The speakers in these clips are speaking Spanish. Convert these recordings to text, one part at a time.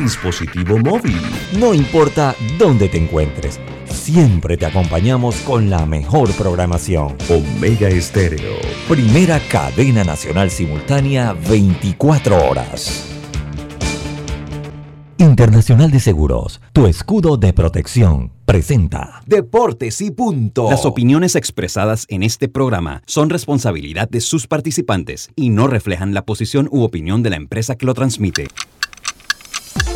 dispositivo móvil. No importa dónde te encuentres, siempre te acompañamos con la mejor programación. Omega Estéreo, primera cadena nacional simultánea 24 horas. Internacional de Seguros, tu escudo de protección, presenta Deportes y punto. Las opiniones expresadas en este programa son responsabilidad de sus participantes y no reflejan la posición u opinión de la empresa que lo transmite.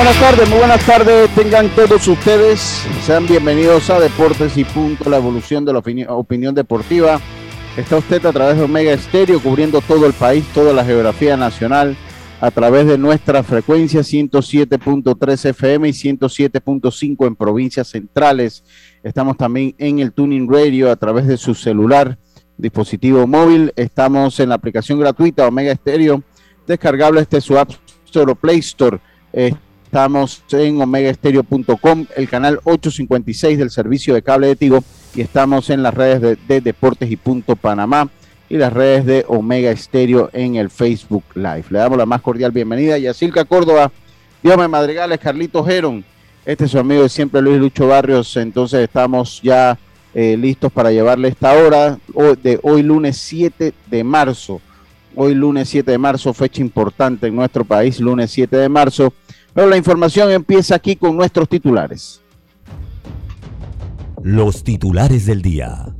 Buenas tardes, muy buenas tardes, tengan todos ustedes, sean bienvenidos a Deportes y Punto, la evolución de la opinión, deportiva. Está usted a través de Omega Estéreo, cubriendo todo el país, toda la geografía nacional, a través de nuestra frecuencia 107.3 FM y 107.5 en provincias centrales. Estamos también en el Tuning Radio a través de su celular, dispositivo móvil. Estamos en la aplicación gratuita Omega Estéreo, descargable este su App Store Play Store. Estamos en omegaestereo.com, el canal 856 del servicio de cable de Tigo y estamos en las redes de, Deportes y Punto Panamá y las redes de Omega Estéreo en el Facebook Live. Le damos la más cordial bienvenida a Yacilca Córdoba, Dios Madrigales, Carlitos Geron. Este es su amigo de siempre, Luis Lucho Barrios. Entonces estamos ya eh, listos para llevarle esta hora de hoy lunes 7 de marzo. Hoy lunes 7 de marzo, fecha importante en nuestro país, lunes 7 de marzo. Pero la información empieza aquí con nuestros titulares. Los titulares del día.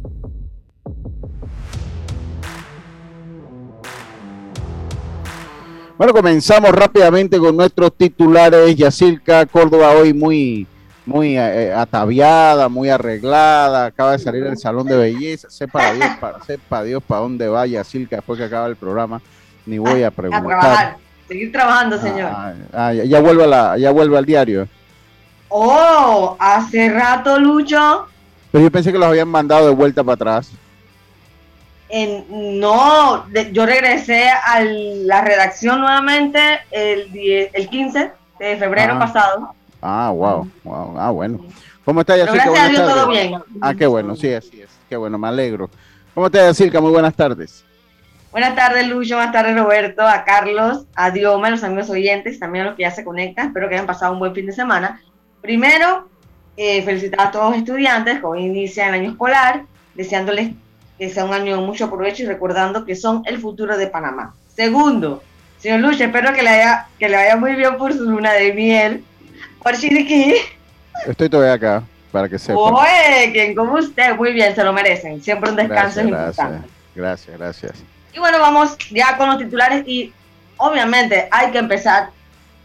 Bueno, comenzamos rápidamente con nuestros titulares. Yacirca Córdoba hoy muy, muy eh, ataviada, muy arreglada. Acaba de salir del salón de belleza. Sepa Dios para, sepa Dios para dónde va Yacirca después que acaba el programa. Ni voy a preguntar. Seguir trabajando, ah, señor. Ah, ya, vuelve a la, ya vuelve al diario. Oh, hace rato, Lucho. Pero yo pensé que los habían mandado de vuelta para atrás. En, no, yo regresé a la redacción nuevamente el, el 15 de febrero ah. pasado. Ah, wow, wow, ah, bueno. ¿Cómo está Yacirca? Gracias a Dios, todo bien. Ah, qué bueno, sí, así es. Qué bueno, me alegro. ¿Cómo está Yacirca? Muy buenas tardes. Buenas tardes, Lucho. Buenas tardes, Roberto. A Carlos, a Dioma, a los amigos oyentes, también a los que ya se conectan. Espero que hayan pasado un buen fin de semana. Primero, eh, felicitar a todos los estudiantes que hoy inician el año escolar, deseándoles que sea un año de mucho provecho y recordando que son el futuro de Panamá. Segundo, señor Lucho, espero que le, haya, que le vaya muy bien por su luna de miel. Por Chiriquí. Estoy todavía acá, para que sepa. Oye, quien como usted, muy bien, se lo merecen. Siempre un descanso es importante. Gracias, gracias. Y bueno, vamos ya con los titulares y obviamente hay que empezar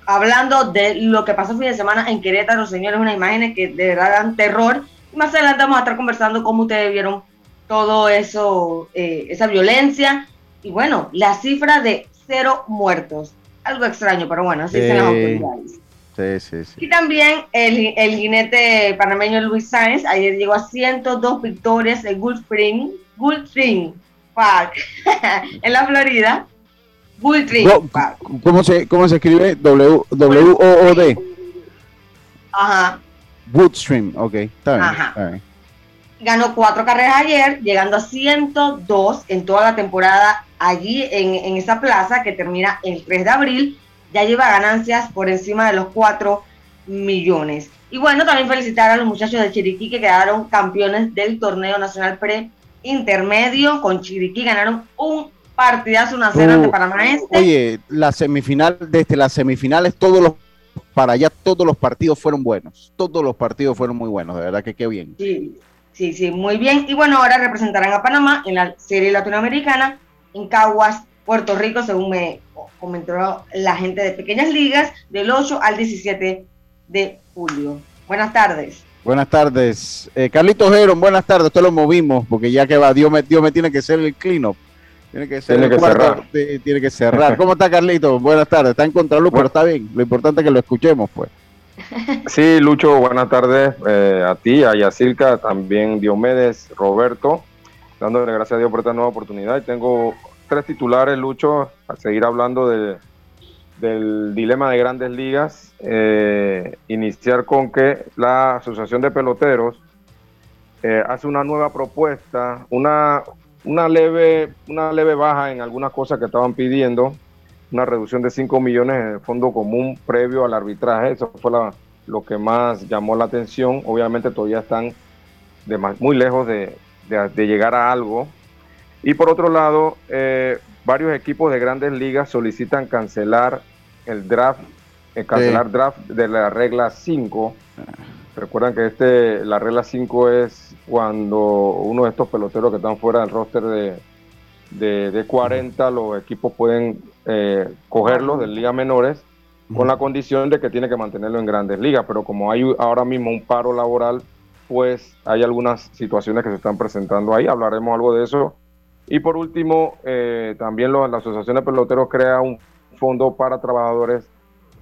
hablando de lo que pasó el fin de semana en Querétaro, señores, unas imágenes que de verdad dan terror. Y más adelante vamos a estar conversando cómo ustedes vieron todo eso, eh, esa violencia. Y bueno, la cifra de cero muertos. Algo extraño, pero bueno, así dicen las autoridades. Sí, sí, sí. Y también el, el jinete panameño Luis Sáenz ayer llegó a 102 victorias en Gulfstream, Gulfstream Park en la Florida. Park. ¿Cómo se, cómo se escribe? W, w O O D. Ajá. Woodstream, ok, está bien, Ajá. Ganó cuatro carreras ayer, llegando a 102 en toda la temporada allí en, en, esa plaza que termina el 3 de abril. Ya lleva ganancias por encima de los 4 millones. Y bueno, también felicitar a los muchachos de Chiriquí que quedaron campeones del torneo nacional pre intermedio con Chiriquí ganaron un partidazo una cena de Panamá Este. Oye, la semifinal, desde las semifinales, todos los para allá todos los partidos fueron buenos. Todos los partidos fueron muy buenos, de verdad que qué bien. Sí, sí, sí, muy bien. Y bueno, ahora representarán a Panamá en la serie latinoamericana en Caguas, Puerto Rico, según me comentó la gente de Pequeñas Ligas, del 8 al 17 de julio. Buenas tardes. Buenas tardes. Eh, Carlitos Heron, buenas tardes. Usted lo movimos porque ya que va, Dios me, Dios me tiene que ser el clean Tiene que, ser tiene que cerrar. Tiene que cerrar. ¿Cómo está Carlito? Buenas tardes. Está en contraluz, pero está bien. Lo importante es que lo escuchemos, pues. Sí, Lucho, buenas tardes eh, a ti, a Yacirca, también Diomedes, Roberto, dándole gracias a Dios por esta nueva oportunidad. Y tengo tres titulares, Lucho, a seguir hablando de, del dilema de grandes ligas. Eh, iniciar con que la Asociación de Peloteros eh, hace una nueva propuesta, una, una, leve, una leve baja en algunas cosas que estaban pidiendo una reducción de 5 millones en el fondo común previo al arbitraje. Eso fue lo que más llamó la atención. Obviamente todavía están muy lejos de, llegar a algo. Y por otro lado, eh, varios equipos de grandes ligas solicitan cancelar el draft, el cancelar draft de la regla 5. Recuerdan que este, la regla 5 es cuando uno de estos peloteros que están fuera del roster de, de, de 40, los equipos pueden eh, cogerlos de ligas menores con la condición de que tiene que mantenerlo en grandes ligas, pero como hay ahora mismo un paro laboral, pues hay algunas situaciones que se están presentando ahí, hablaremos algo de eso. Y por último, eh, también la Asociación de Peloteros crea un fondo para trabajadores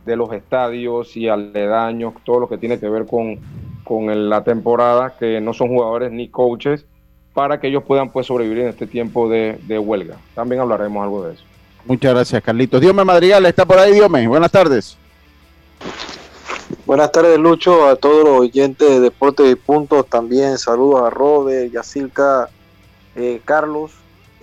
de los estadios y aledaños, todo lo que tiene que ver con, con la temporada, que no son jugadores ni coaches, para que ellos puedan pues sobrevivir en este tiempo de, huelga. También hablaremos algo de eso. Muchas gracias, Carlitos. Diome Madrigal, está por ahí, Diome. Buenas tardes. Buenas tardes, Lucho, a todos los oyentes de Deportes y Puntos. También saludos a Robert, Yacilca, eh, Carlos.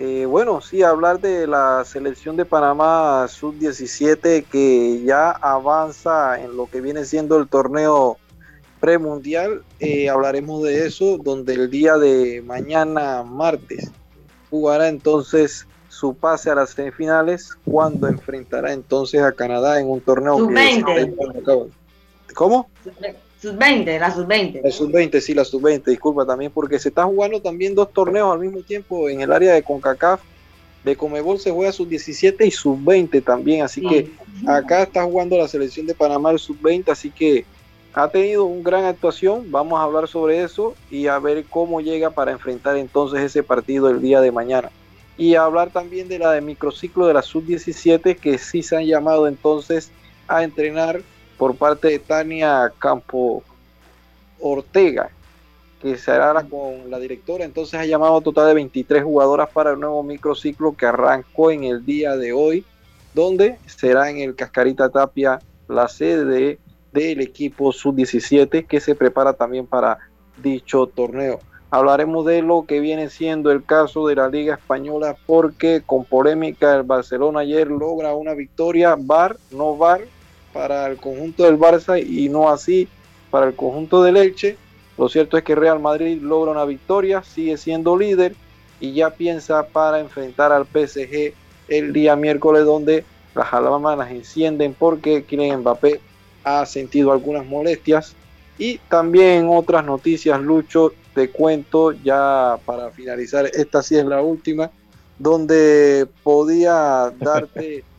Eh, bueno, sí, hablar de la selección de Panamá sub-17 que ya avanza en lo que viene siendo el torneo premundial. Eh, hablaremos de eso, donde el día de mañana, martes, jugará entonces su pase a las semifinales, cuando enfrentará entonces a Canadá en un torneo. Sub-20. ¿Cómo? Sub-20, la sub-20. La sub-20, sí, la sub-20, disculpa también, porque se está jugando también dos torneos al mismo tiempo en el área de CONCACAF. De Comebol se juega sub-17 y sub-20 también, así que acá está jugando la selección de Panamá el sub-20, así que ha tenido una gran actuación, vamos a hablar sobre eso y a ver cómo llega para enfrentar entonces ese partido el día de mañana. Y hablar también de la de microciclo de la sub-17 que sí se han llamado entonces a entrenar por parte de Tania Campo Ortega, que será con la directora. Entonces ha llamado a total de 23 jugadoras para el nuevo microciclo que arrancó en el día de hoy, donde será en el Cascarita Tapia la sede de del equipo sub-17 que se prepara también para dicho torneo. Hablaremos de lo que viene siendo el caso de la Liga Española porque con polémica el Barcelona ayer logra una victoria, VAR, no VAR, para el conjunto del Barça y no así para el conjunto del Elche. Lo cierto es que Real Madrid logra una victoria, sigue siendo líder y ya piensa para enfrentar al PSG el día miércoles donde las alarmas encienden porque Kylian Mbappé ha sentido algunas molestias. Y también otras noticias, Lucho, te cuento ya para finalizar, esta sí es la última, donde podía darte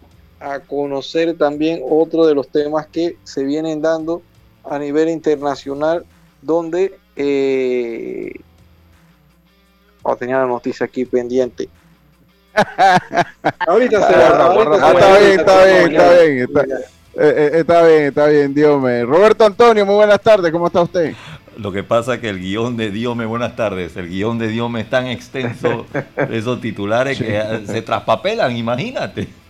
a conocer también otro de los temas que se vienen dando a nivel internacional, donde eh, oh, tenía la noticia aquí pendiente. ahorita se va. Está bien, está bien, está bien. Eh, eh, está bien, está bien, Diome. Roberto Antonio, muy buenas tardes, ¿cómo está usted? Lo que pasa es que el guion de Diome, buenas tardes, el guion de Diome es tan extenso, esos titulares que se traspapelan, imagínate.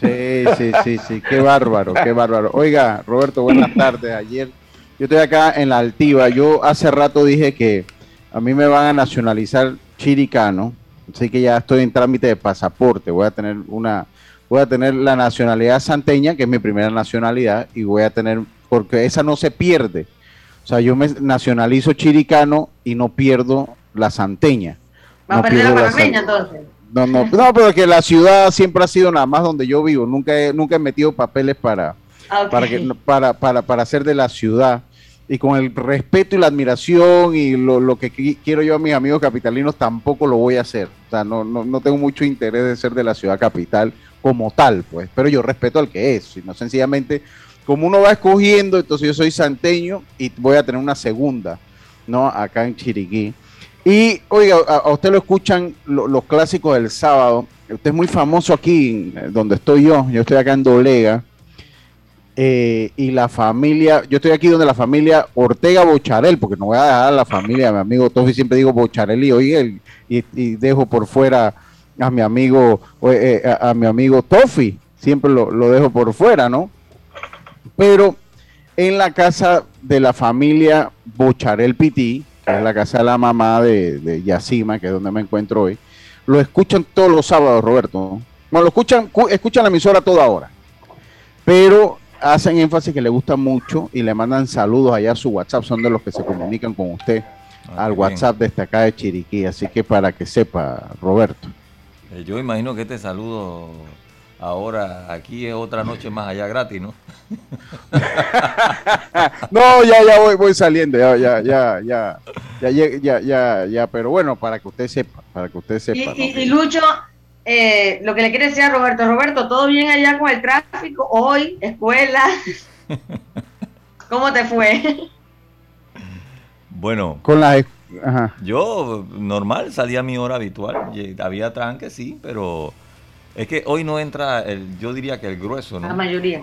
Sí, sí, sí, sí, qué bárbaro, qué bárbaro. Oiga, Roberto, buenas tardes. Ayer yo estoy acá en la altiva. Yo hace rato dije que a mí me van a nacionalizar chiricano, así que ya estoy en trámite de pasaporte. Voy a tener una, voy a tener la nacionalidad santeña, que es mi primera nacionalidad, y voy a tener, porque esa no se pierde. O sea, yo me nacionalizo chiricano y no pierdo la santeña. ¿Va a perder la panameña entonces? No, no, no, pero que la ciudad siempre ha sido nada más donde yo vivo. Nunca he, nunca he metido papeles para, ah, para, que, para, para, para ser de la ciudad. Y con el respeto y la admiración y lo, lo, que quiero yo a mis amigos capitalinos, tampoco lo voy a hacer. O sea, no, no, no tengo mucho interés de ser de la ciudad capital como tal, pues, pero yo respeto al que es, sino sencillamente, como uno va escogiendo, entonces yo soy santeño y voy a tener una segunda, ¿no? Acá en Chiriquí. Y, oiga, a, usted lo escuchan los clásicos del sábado. Usted es muy famoso aquí, donde estoy yo, yo estoy acá en Dolega, eh, y la familia, yo estoy aquí donde la familia Ortega Bocharel, porque no voy a dejar a la familia, a mi amigo Tofi siempre digo Bocharel y oye, y, dejo por fuera a mi amigo, eh, a, mi amigo Tofi, siempre lo, dejo por fuera, ¿no? Pero en la casa de la familia Bocharel Piti, que es la casa de la mamá de, de Yacima, que es donde me encuentro hoy, lo escuchan todos los sábados, Roberto. Bueno, lo escuchan, escuchan la emisora toda hora. Pero hacen énfasis que le gusta mucho y le mandan saludos allá a su WhatsApp, son de los que se comunican con usted ah, al WhatsApp desde acá de Chiriquí, así que para que sepa, Roberto. Eh, yo imagino que este saludo ahora aquí es otra noche más allá gratis, ¿no? no, ya, ya voy, voy saliendo, ya, ya, ya, ya, ya, ya, ya, ya, pero bueno, para que usted sepa, para que usted sepa. y Lucho, eh, lo que le quiere decir a Roberto, Roberto, ¿todo bien allá con el tráfico? Hoy, escuela. ¿Cómo te fue? Bueno, con la yo normal, salía a mi hora habitual. Había tranque, sí, pero es que hoy no entra, el, yo diría que el grueso, ¿no? La mayoría.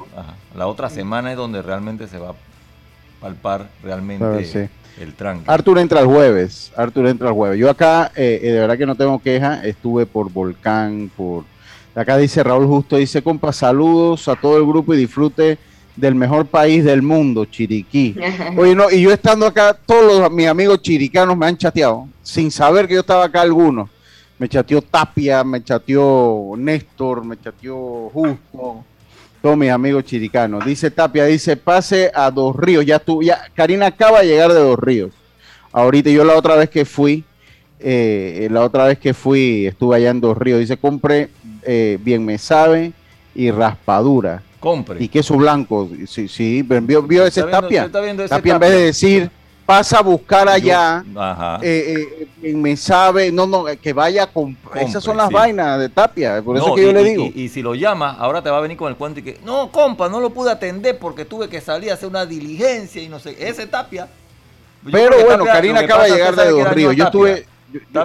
La otra semana es donde realmente se va a palpar realmente. sí el Arthur entra el jueves. Arthur entra el jueves. Yo acá, eh, eh, de verdad que no tengo queja. Estuve por Volcán, por. Acá dice Raúl Justo, dice, compa, saludos a todo el grupo y disfrute del mejor país del mundo, Chiriquí. Oye, no, y yo estando acá, todos mis amigos chiricanos me han chateado, sin saber que yo estaba acá algunos. Me chateó Tapia, me chateó Néstor, me chateó Justo todos mis amigos chiricanos. Dice Tapia, dice, pase a Dos Ríos. Ya tú, ya, Karina acaba de llegar de Dos Ríos. Ahorita yo la otra vez que fui, eh, la otra vez que fui, estuve allá en Dos Ríos. Dice, compre eh, bien me sabe y raspadura. Compre. Y queso blanco. Sí, sí, vio, ese Tapia. tapia en vez de decir pasa a buscar allá, eh, eh, me sabe, no, no, que vaya con... esas son las vainas de Tapia, por eso que yo le digo. Y, si lo llama, ahora te va a venir con el cuento y que, no, compa, no lo pude atender porque tuve que salir a hacer una diligencia y no sé, ese Tapia. Pero bueno, Karina acaba de llegar de Dos Ríos, yo estuve,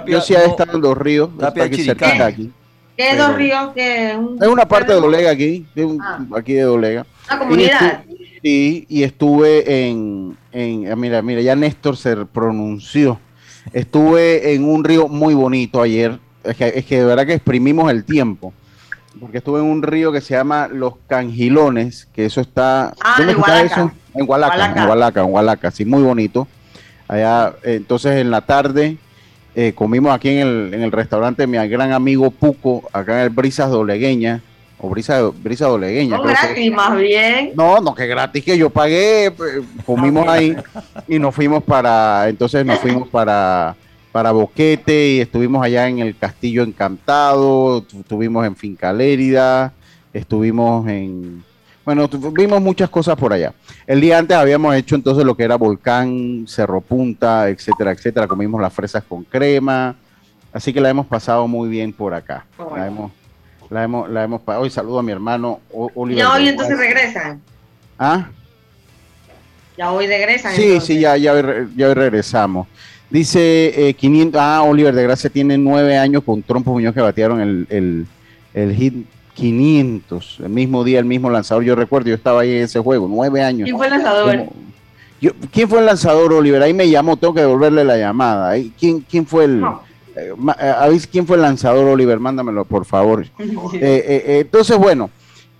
yo, sí he estado en Dos Ríos, Tapia aquí. ¿Qué es Dos Ríos? ¿Qué es una parte de Dolega aquí, ah. aquí de Dolega. Una comunidad. Sí, y estuve en, en, ah, mira, mira, ya Néstor se pronunció. Estuve en un río muy bonito ayer. Es que, es que de verdad que exprimimos el tiempo. Porque estuve en un río que se llama Los Cangilones, que eso está. Ah, ¿Dónde está eso? En Hualaca, en Hualaca, en Hualaca, sí, muy bonito. Allá, entonces en la tarde eh, comimos aquí en el, en el restaurante de mi gran amigo Puco, acá en el Brisas Dolegueña o brisa, brisa dolegueña. No, gratis, más bien. No, no, que gratis, que yo pagué, pues, comimos ahí y nos fuimos para, entonces nos fuimos para, para Boquete y estuvimos allá en el Castillo Encantado, estuvimos en Finca Lérida, estuvimos en, bueno, vimos muchas cosas por allá. El día antes habíamos hecho entonces lo que era Volcán, Cerro Punta, etcétera, etcétera, comimos las fresas con crema, así que la hemos pasado muy bien por acá. La hemos la hemos, la hemos Hoy saludo a mi hermano Oliver. Ya hoy entonces regresan. ¿Ah? Ya hoy regresan. Sí, sí, ya, ya, ya regresamos. Dice 500, eh, ah, Oliver de Gracia tiene nueve años con Trompo Muñoz que batearon el, el, hit 500, el mismo día, el mismo lanzador. Yo recuerdo, yo estaba ahí en ese juego, nueve años. ¿Quién fue el lanzador? Yo, ¿Quién fue el lanzador, Oliver? Ahí me llamó, tengo que devolverle la llamada. ¿Quién, quién fue el...? Eh, eh quién fue el lanzador, Oliver? Mándamelo, por favor. Eh, eh, entonces, bueno,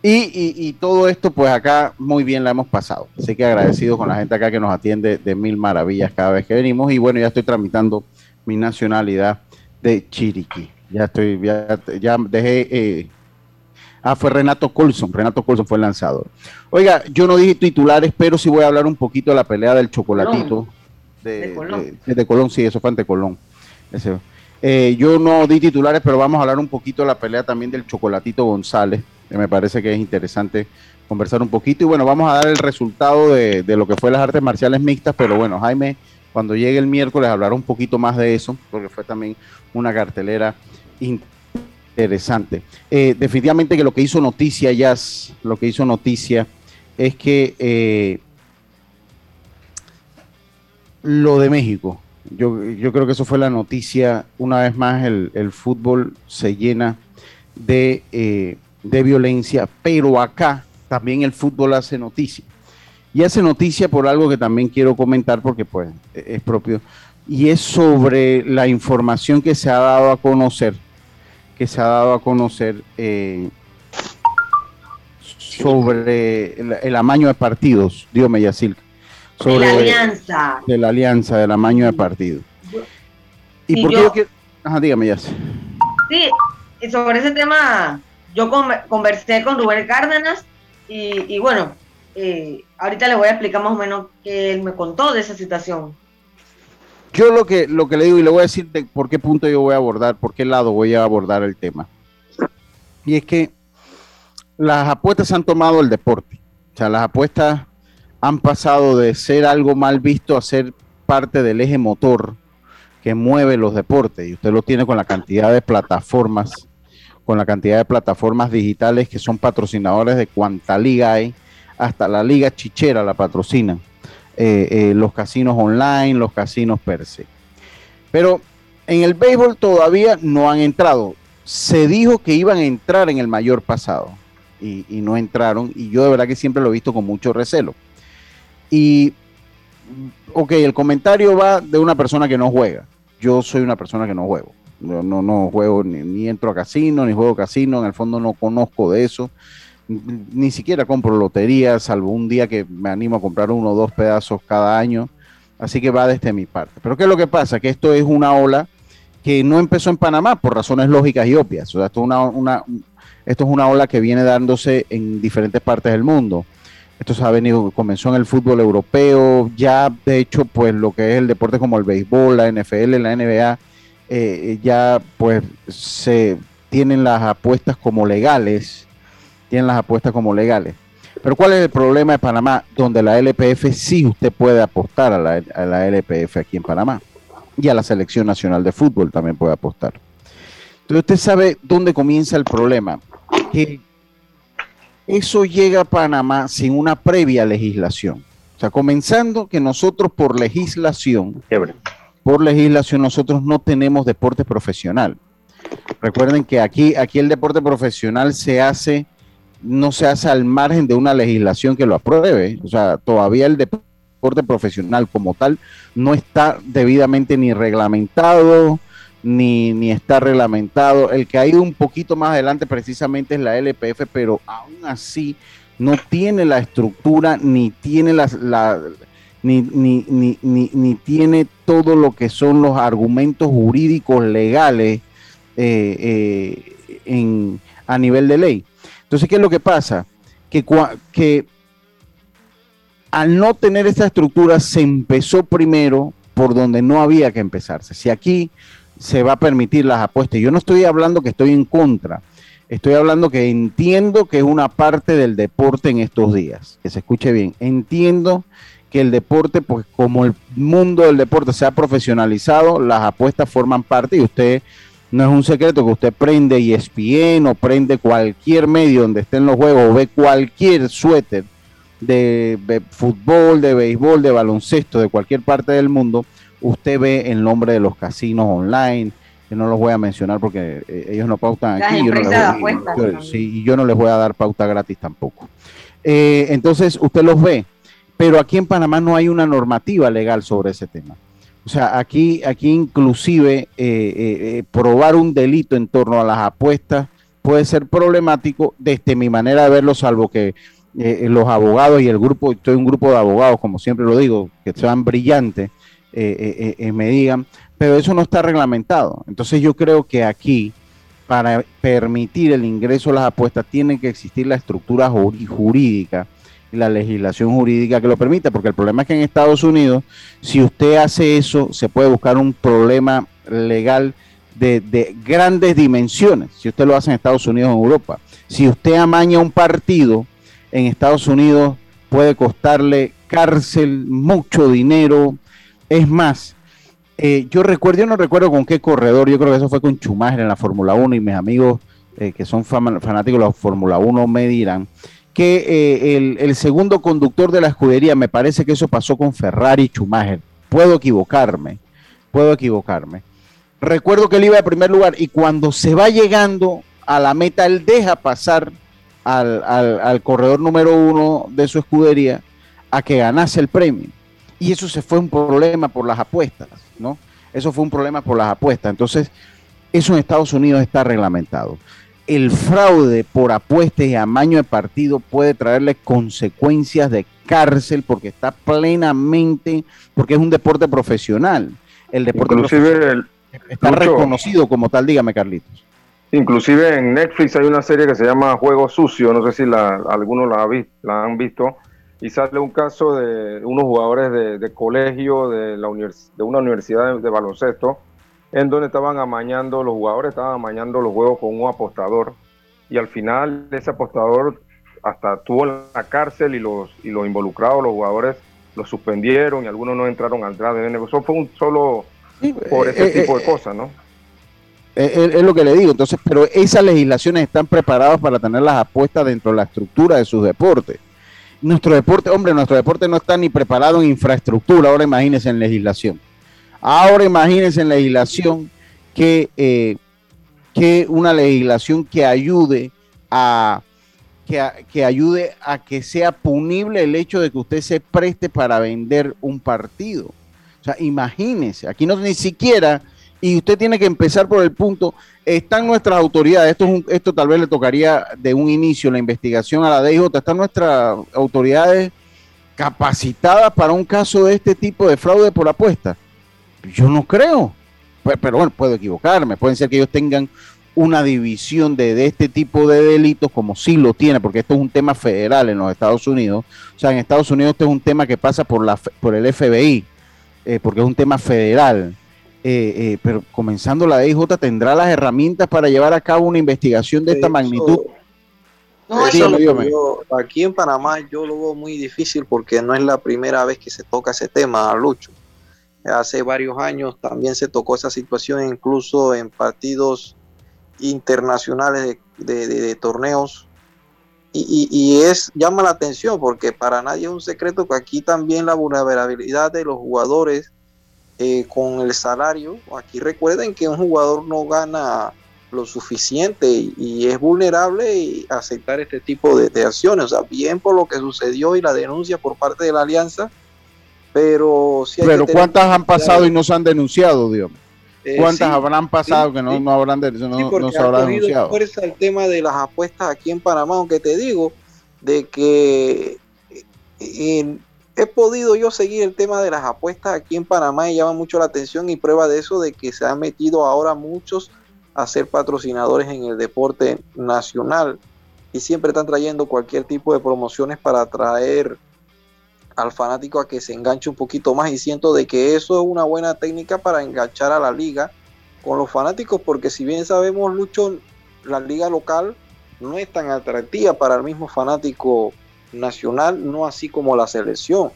y, todo esto, pues acá muy bien la hemos pasado. Así que agradecido con la gente acá que nos atiende de mil maravillas cada vez que venimos. Y bueno, ya estoy tramitando mi nacionalidad de Chiriquí. Ya estoy, ya, ya dejé. ah, fue Renato Colson. Renato Colson fue el lanzador. Oiga, yo no dije titulares, pero sí voy a hablar un poquito de la pelea del chocolatito. De, Colón. De, Colón, sí, eso fue ante Colón. Ese, eh, yo no di titulares, pero vamos a hablar un poquito de la pelea también del Chocolatito González, que me parece que es interesante conversar un poquito. Y bueno, vamos a dar el resultado de, lo que fue las artes marciales mixtas, pero bueno, Jaime, cuando llegue el miércoles hablará un poquito más de eso, porque fue también una cartelera interesante. Eh, definitivamente que lo que hizo noticia, Jazz, lo que hizo noticia es que eh, lo de México, yo, creo que eso fue la noticia. Una vez más, el, fútbol se llena de, eh, de violencia, pero acá también el fútbol hace noticia. Y hace noticia por algo que también quiero comentar porque pues e-, es propio, y es sobre la información que se ha dado a conocer, que se ha dado a conocer eh, sobre el, amaño de partidos, Dios me Sobre de la alianza. De la alianza, del amaño de partidos. ¿Y, por qué yo quiero... Ajá, dígame, ya Sí, sobre ese tema yo conversé con Rubén Cárdenas y, bueno, eh, ahorita le voy a explicar más o menos qué él me contó de esa situación. Yo lo que, lo que le digo y le voy a decir de por qué punto yo voy a abordar, por qué lado voy a abordar el tema. Y es que las apuestas han tomado el deporte. O sea, las apuestas han pasado de ser algo mal visto a ser parte del eje motor que mueve los deportes. Y usted lo tiene con la cantidad de plataformas, con la cantidad de plataformas digitales que son patrocinadores de cuanta liga hay, hasta la liga chichera la patrocinan. Eh, eh, los casinos online, los casinos per se. Pero en el béisbol todavía no han entrado. Se dijo que iban a entrar en el mayor pasado y no entraron. Y yo de verdad que siempre lo he visto con mucho recelo. Y ok, el comentario va de una persona que no juega. Yo soy una persona que no juego. No, no, no juego ni, entro a casino, ni juego casino. En el fondo no conozco de eso. Ni siquiera compro lotería, salvo un día que me animo a comprar uno o dos pedazos cada año. Así que va desde mi parte. Pero ¿qué es lo que pasa? Que esto es una ola que no empezó en Panamá por razones lógicas y obvias. O sea, esto, una, una, esto es una ola que viene dándose en diferentes partes del mundo. Esto se ha venido, comenzó en el fútbol europeo, ya de hecho, pues lo que es el deporte como el béisbol, la NFL, la NBA, eh, ya pues se tienen las apuestas como legales, tienen las apuestas como legales. Pero ¿cuál es el problema de Panamá? Donde la LPF sí usted puede apostar a la, LPF aquí en Panamá y a la Selección Nacional de Fútbol también puede apostar. Entonces usted sabe dónde comienza el problema, que eso llega a Panamá sin una previa legislación. O sea, comenzando que nosotros por legislación, por legislación nosotros no tenemos deporte profesional. Recuerden que aquí, aquí el deporte profesional se hace, no se hace al margen de una legislación que lo apruebe. O sea, todavía el deporte profesional como tal no está debidamente ni reglamentado, ni, ni está reglamentado. El que ha ido un poquito más adelante precisamente es la LPF, pero aún así no tiene la estructura ni tiene las, la, ni, ni, ni, ni, tiene todo lo que son los argumentos jurídicos legales eh, eh, en, a nivel de ley. Entonces, ¿qué es lo que pasa? Que, que al no tener esta estructura se empezó primero por donde no había que empezarse. Si aquí se va a permitir las apuestas. Yo no estoy hablando que estoy en contra, estoy hablando que entiendo que es una parte del deporte en estos días, que se escuche bien, entiendo que el deporte, pues como el mundo del deporte se ha profesionalizado, las apuestas forman parte y usted no es un secreto que usted prende ESPN o prende cualquier medio donde estén los juegos o ve cualquier suéter de, de fútbol, de béisbol, de baloncesto, de cualquier parte del mundo, usted ve el nombre de los casinos online, que no los voy a mencionar porque eh, ellos no pautan aquí, yo no les y yo no les voy a dar pauta gratis tampoco. Eh, entonces, usted los ve, pero aquí en Panamá no hay una normativa legal sobre ese tema. O sea, aquí, aquí inclusive eh, probar un delito en torno a las apuestas puede ser problemático desde mi manera de verlo, salvo que los abogados y el grupo, estoy un grupo de abogados, como siempre lo digo, que sean brillantes, eh, eh, eh, me digan, pero eso no está reglamentado. Entonces yo creo que aquí, para permitir el ingreso a las apuestas, tiene que existir la estructura jurídica y la legislación jurídica que lo permita, porque el problema es que en Estados Unidos, si usted hace eso, se puede buscar un problema legal de, de grandes dimensiones, si usted lo hace en Estados Unidos o en Europa. Si usted amaña un partido en Estados Unidos, puede costarle cárcel, mucho dinero, es más, eh, yo recuerdo, yo no recuerdo con qué corredor, yo creo que eso fue con Schumacher en la Fórmula 1 y mis amigos eh, que son fanáticos de la Fórmula 1 me dirán que eh, el, segundo conductor de la escudería, me parece que eso pasó con Ferrari y Schumacher. Puedo equivocarme, puedo equivocarme. Recuerdo que él iba de primer lugar y cuando se va llegando a la meta, él deja pasar al, al, corredor número uno de su escudería a que ganase el premio. Y eso se fue un problema por las apuestas, ¿no? Eso fue un problema por las apuestas. Entonces, eso en Estados Unidos está reglamentado. El fraude por apuestas y amaño de partido puede traerle consecuencias de cárcel porque está plenamente, porque es un deporte profesional. El deporte Inclusive está reconocido como tal, dígame Carlitos. Inclusive en Netflix hay una serie que se llama Juego Sucio, no sé si la, algunos la, la han visto, y sale un caso de unos jugadores de, colegio de, la de una universidad de, baloncesto, en donde estaban amañando, los jugadores estaban amañando los juegos con un apostador, y al final ese apostador hasta tuvo la cárcel y los, y los involucrados, los jugadores, los suspendieron y algunos no entraron al draft de Eso fue un solo por ese eh, tipo de eh, cosas, ¿no? Es, lo que le digo. Entonces, pero esas legislaciones están preparadas para tener las apuestas dentro de la estructura de sus deportes. Nuestro deporte, hombre, nuestro deporte no está ni preparado en infraestructura. Ahora imagínense en legislación. Ahora imagínense en legislación que, eh, que una legislación que ayude a que, que, ayude a que sea punible el hecho de que usted se preste para vender un partido. O sea, imagínense, aquí no ni siquiera y usted tiene que empezar por el punto, están nuestras autoridades, esto, es esto tal vez le tocaría de un inicio la investigación a la DIJ, están nuestras autoridades capacitadas para un caso de este tipo de fraude por apuesta. Yo no creo, pero bueno, puedo equivocarme, pueden ser que ellos tengan una división de, de, este tipo de delitos como sí lo tiene, porque esto es un tema federal en los Estados Unidos. O sea, en Estados Unidos esto es un tema que pasa por, la, por el FBI, eh, porque es un tema federal. Eh, eh, pero comenzando la DIJ tendrá las herramientas para llevar a cabo una investigación de esta magnitud. aquí en Panamá yo lo veo muy difícil porque no es la primera vez que se toca ese tema, Lucho. Hace varios años también se tocó esa situación incluso en partidos internacionales de, torneos y, y, es llama la atención porque para nadie es un secreto que aquí también la vulnerabilidad de los jugadores eh, con el salario. Aquí recuerden que un jugador no gana lo suficiente y, es vulnerable y aceptar este tipo de, acciones. O sea, bien por lo que sucedió y la denuncia por parte de la alianza, pero Pero ¿cuántas han pasado y no se han denunciado, Dios? Eh, ¿Cuántas habrán pasado que no, no habrán no, no se habrán denunciado? Fuerza el tema de las apuestas aquí en Panamá, aunque te digo de que en, he podido yo seguir el tema de las apuestas aquí en Panamá y llama mucho la atención y prueba de eso de que se han metido ahora muchos a ser patrocinadores en el deporte nacional y siempre están trayendo cualquier tipo de promociones para atraer al fanático a que se enganche un poquito más y siento de que eso es una buena técnica para enganchar a la liga con los fanáticos porque si bien sabemos Lucho la liga local no es tan atractiva para el mismo fanático nacional, no así como la selección.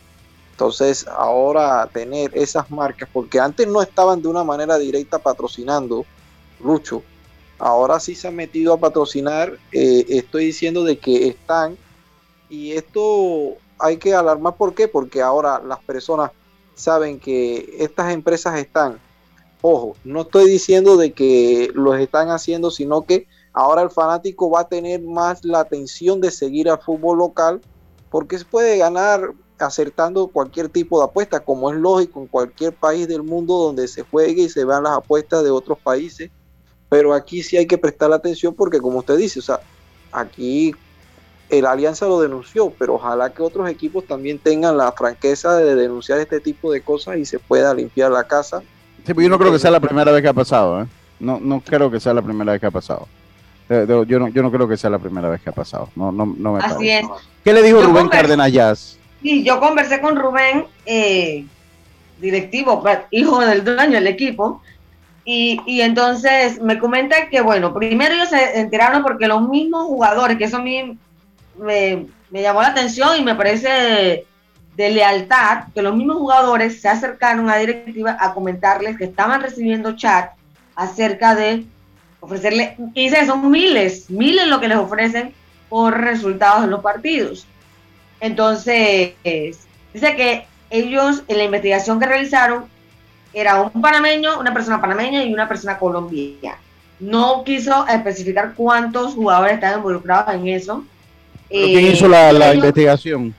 Entonces, ahora tener esas marcas, porque antes no estaban de una manera directa patrocinando Lucho, ahora sí se han metido a patrocinar, eh, estoy diciendo de que están, y esto hay que alarmar, ¿por qué? Porque ahora las personas saben que estas empresas están, ojo, no estoy diciendo de que los están haciendo, sino que Ahora el fanático va a tener más la atención de seguir al fútbol local porque se puede ganar acertando cualquier tipo de apuesta, como es lógico en cualquier país del mundo donde se juegue y se vean las apuestas de otros países. Pero aquí sí hay que prestar la atención porque como usted dice, o sea, aquí el Alianza lo denunció, pero ojalá que otros equipos también tengan la franqueza de denunciar este tipo de cosas y se pueda limpiar la casa. Sí, pues yo no creo que sea la primera vez que ha pasado, ¿eh? No, no creo que sea la primera vez que ha pasado. Yo no, yo no creo que sea la primera vez que ha pasado. No, no, no me Así es. ¿Qué le dijo Rubén Cárdenas Jazz? Sí, yo conversé con Rubén, eh, directivo, pues, hijo del dueño del equipo, y, y, entonces me comenta que, bueno, primero ellos se enteraron porque los mismos jugadores, que eso a mí me, me llamó la atención y me parece de lealtad, que los mismos jugadores se acercaron a la directiva a comentarles que estaban recibiendo chat acerca de ofrecerle, dice, son miles, miles lo que les ofrecen por resultados en los partidos. Entonces, dice que ellos en la investigación que realizaron era un panameño, una persona panameña y una persona colombiana. no quiso especificar cuántos jugadores estaban involucrados en eso. ¿Quién hizo la, investigación?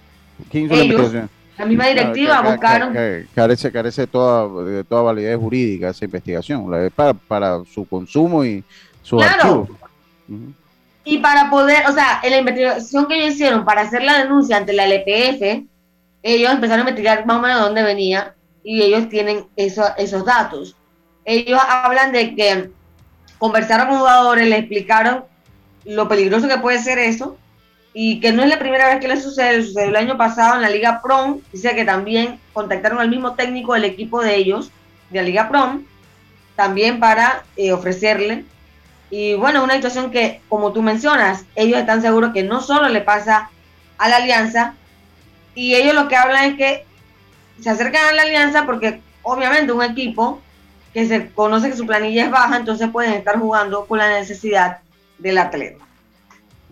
¿Quién hizo la investigación? La misma directiva buscaron. carece carece de toda, de toda validez jurídica esa investigación, para, para su consumo y su claro. Y para poder, o sea, en la investigación que ellos hicieron para hacer la denuncia ante la LPF, ellos empezaron a investigar más o menos de dónde venía y ellos tienen eso, esos datos. Ellos hablan de que conversaron con jugadores, le explicaron lo peligroso que puede ser eso y que no es la primera vez que le sucede, sucedió el año pasado en la Liga Prom, dice que también contactaron al mismo técnico del equipo de ellos, de la Liga Prom, también para eh, ofrecerle. Y bueno, una situación que, como tú mencionas, ellos están seguros que no solo le pasa a la alianza, y ellos lo que hablan es que se acercan a la alianza porque obviamente un equipo que se conoce que su planilla es baja, entonces pueden estar jugando con la necesidad del atleta.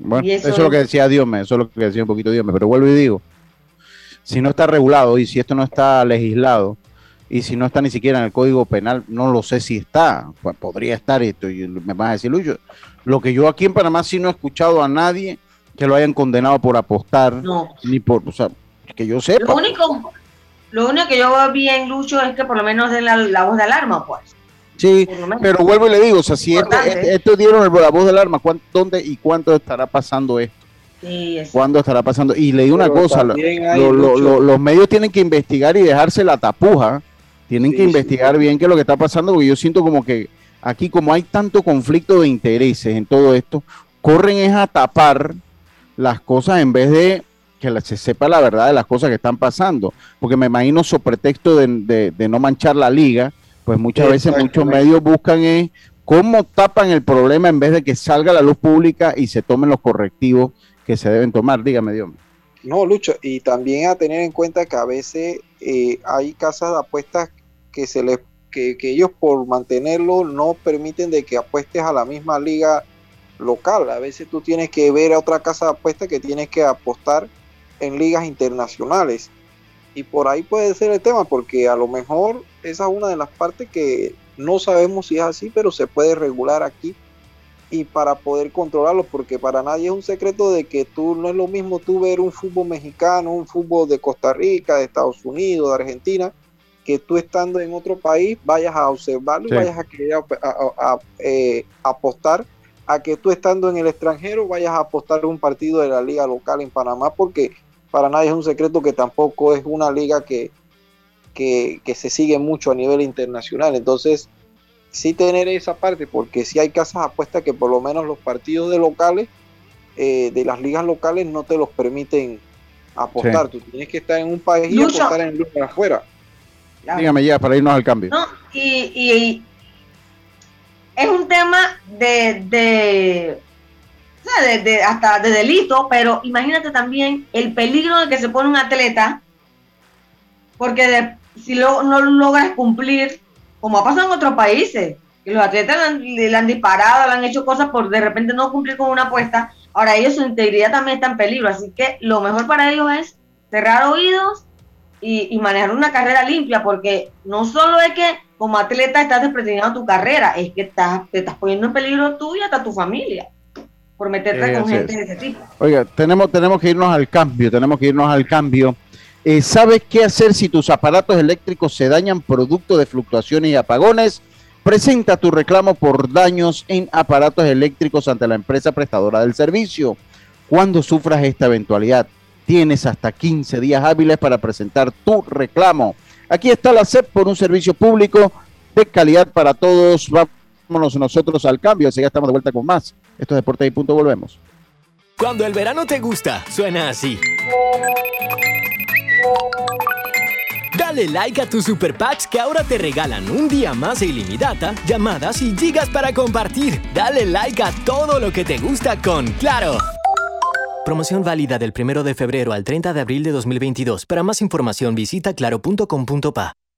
Bueno, eso, es lo que decía Dios, eso es lo que decía un poquito Dios, pero vuelvo y digo, si no está regulado y si esto no está legislado y si no está ni siquiera en el Código Penal, no lo sé si está, pues podría estar esto y me vas a decir, Lucho, lo que yo aquí en Panamá sí no he escuchado a nadie que lo hayan condenado por apostar, ni por, o sea, que yo sepa. Lo único, lo único que yo veo bien, Lucho, es que por lo menos den la voz de alarma, pues. Sí, pero vuelvo y le digo, o sea, si este, este, esto dieron el, la voz del arma, ¿dónde y cuánto estará pasando esto? Sí, ¿Cuándo estará pasando? Y le digo una cosa, los medios tienen que investigar y dejarse la tapuja, tienen que investigar bien qué es lo que está pasando, porque yo siento como que aquí como hay tanto conflicto de intereses en todo esto, corren es a tapar las cosas en vez de que se sepa la verdad de las cosas que están pasando, porque me imagino su pretexto de no manchar la liga, pues muchas veces muchos medios buscan es cómo tapan el problema en vez de que salga a la luz pública y se tomen los correctivos que se deben tomar. Dígame, Dios. No, Lucho, y también a tener en cuenta que a veces eh, hay casas de apuestas que se les que, ellos por mantenerlo no permiten de que apuestes a la misma liga local. A veces tú tienes que ver a otra casa de apuestas que tienes que apostar en ligas internacionales. Y por ahí puede ser el tema, porque a lo mejor esa es una de las partes que no sabemos si es así, pero se puede regular aquí y para poder controlarlo, porque para nadie es un secreto de que tú no es lo mismo tú ver un fútbol mexicano, un fútbol de Costa Rica, de Estados Unidos, de Argentina, que tú estando en otro país vayas a observarlo y vayas a querer eh, apostar a que tú estando en el extranjero vayas a apostar un partido de la liga local en Panamá, porque para nadie es un secreto que tampoco es una liga que, que, se sigue mucho a nivel internacional. Entonces, sí tener esa parte, porque si hay casas apuestas que por lo menos los partidos de locales, eh, de las ligas locales, no te los permiten apostar. Tú tienes que estar en un país y apostar en el lugar afuera. Dígame ya, para irnos al cambio. y, es un tema de, de, de, hasta de delito, pero imagínate también el peligro de que se pone un atleta, porque de, si lo, no logras cumplir, como ha pasado en otros países, que los atletas le han, disparado, le han hecho cosas por de repente no cumplir con una apuesta, ahora ellos su integridad también está en peligro, así que lo mejor para ellos es cerrar oídos y, manejar una carrera limpia, porque no solo es que como atleta estás desprestigiando tu carrera, es que estás, te estás poniendo en peligro tú y hasta tu familia por meterte con gente de ese tipo. Oiga, tenemos, tenemos que irnos al cambio, tenemos que irnos al cambio. Eh, ¿Sabes qué hacer si tus aparatos eléctricos se dañan producto de fluctuaciones y apagones? Presenta tu reclamo por daños en aparatos eléctricos ante la empresa prestadora del servicio. Cuando sufras esta eventualidad, tienes hasta 15 días hábiles para presentar tu reclamo. Aquí está la SEP por un servicio público de calidad para todos. Vámonos nosotros al cambio, así ya estamos de vuelta con más. Esto es Deporte y Punto, volvemos. Cuando el verano te gusta, suena así. Dale like a tus super packs que ahora te regalan un día más de ilimitada, llamadas y gigas para compartir. Dale like a todo lo que te gusta con Claro. Promoción válida del 1 de febrero al 30 de abril de 2022. Para más información visita claro.com.pa.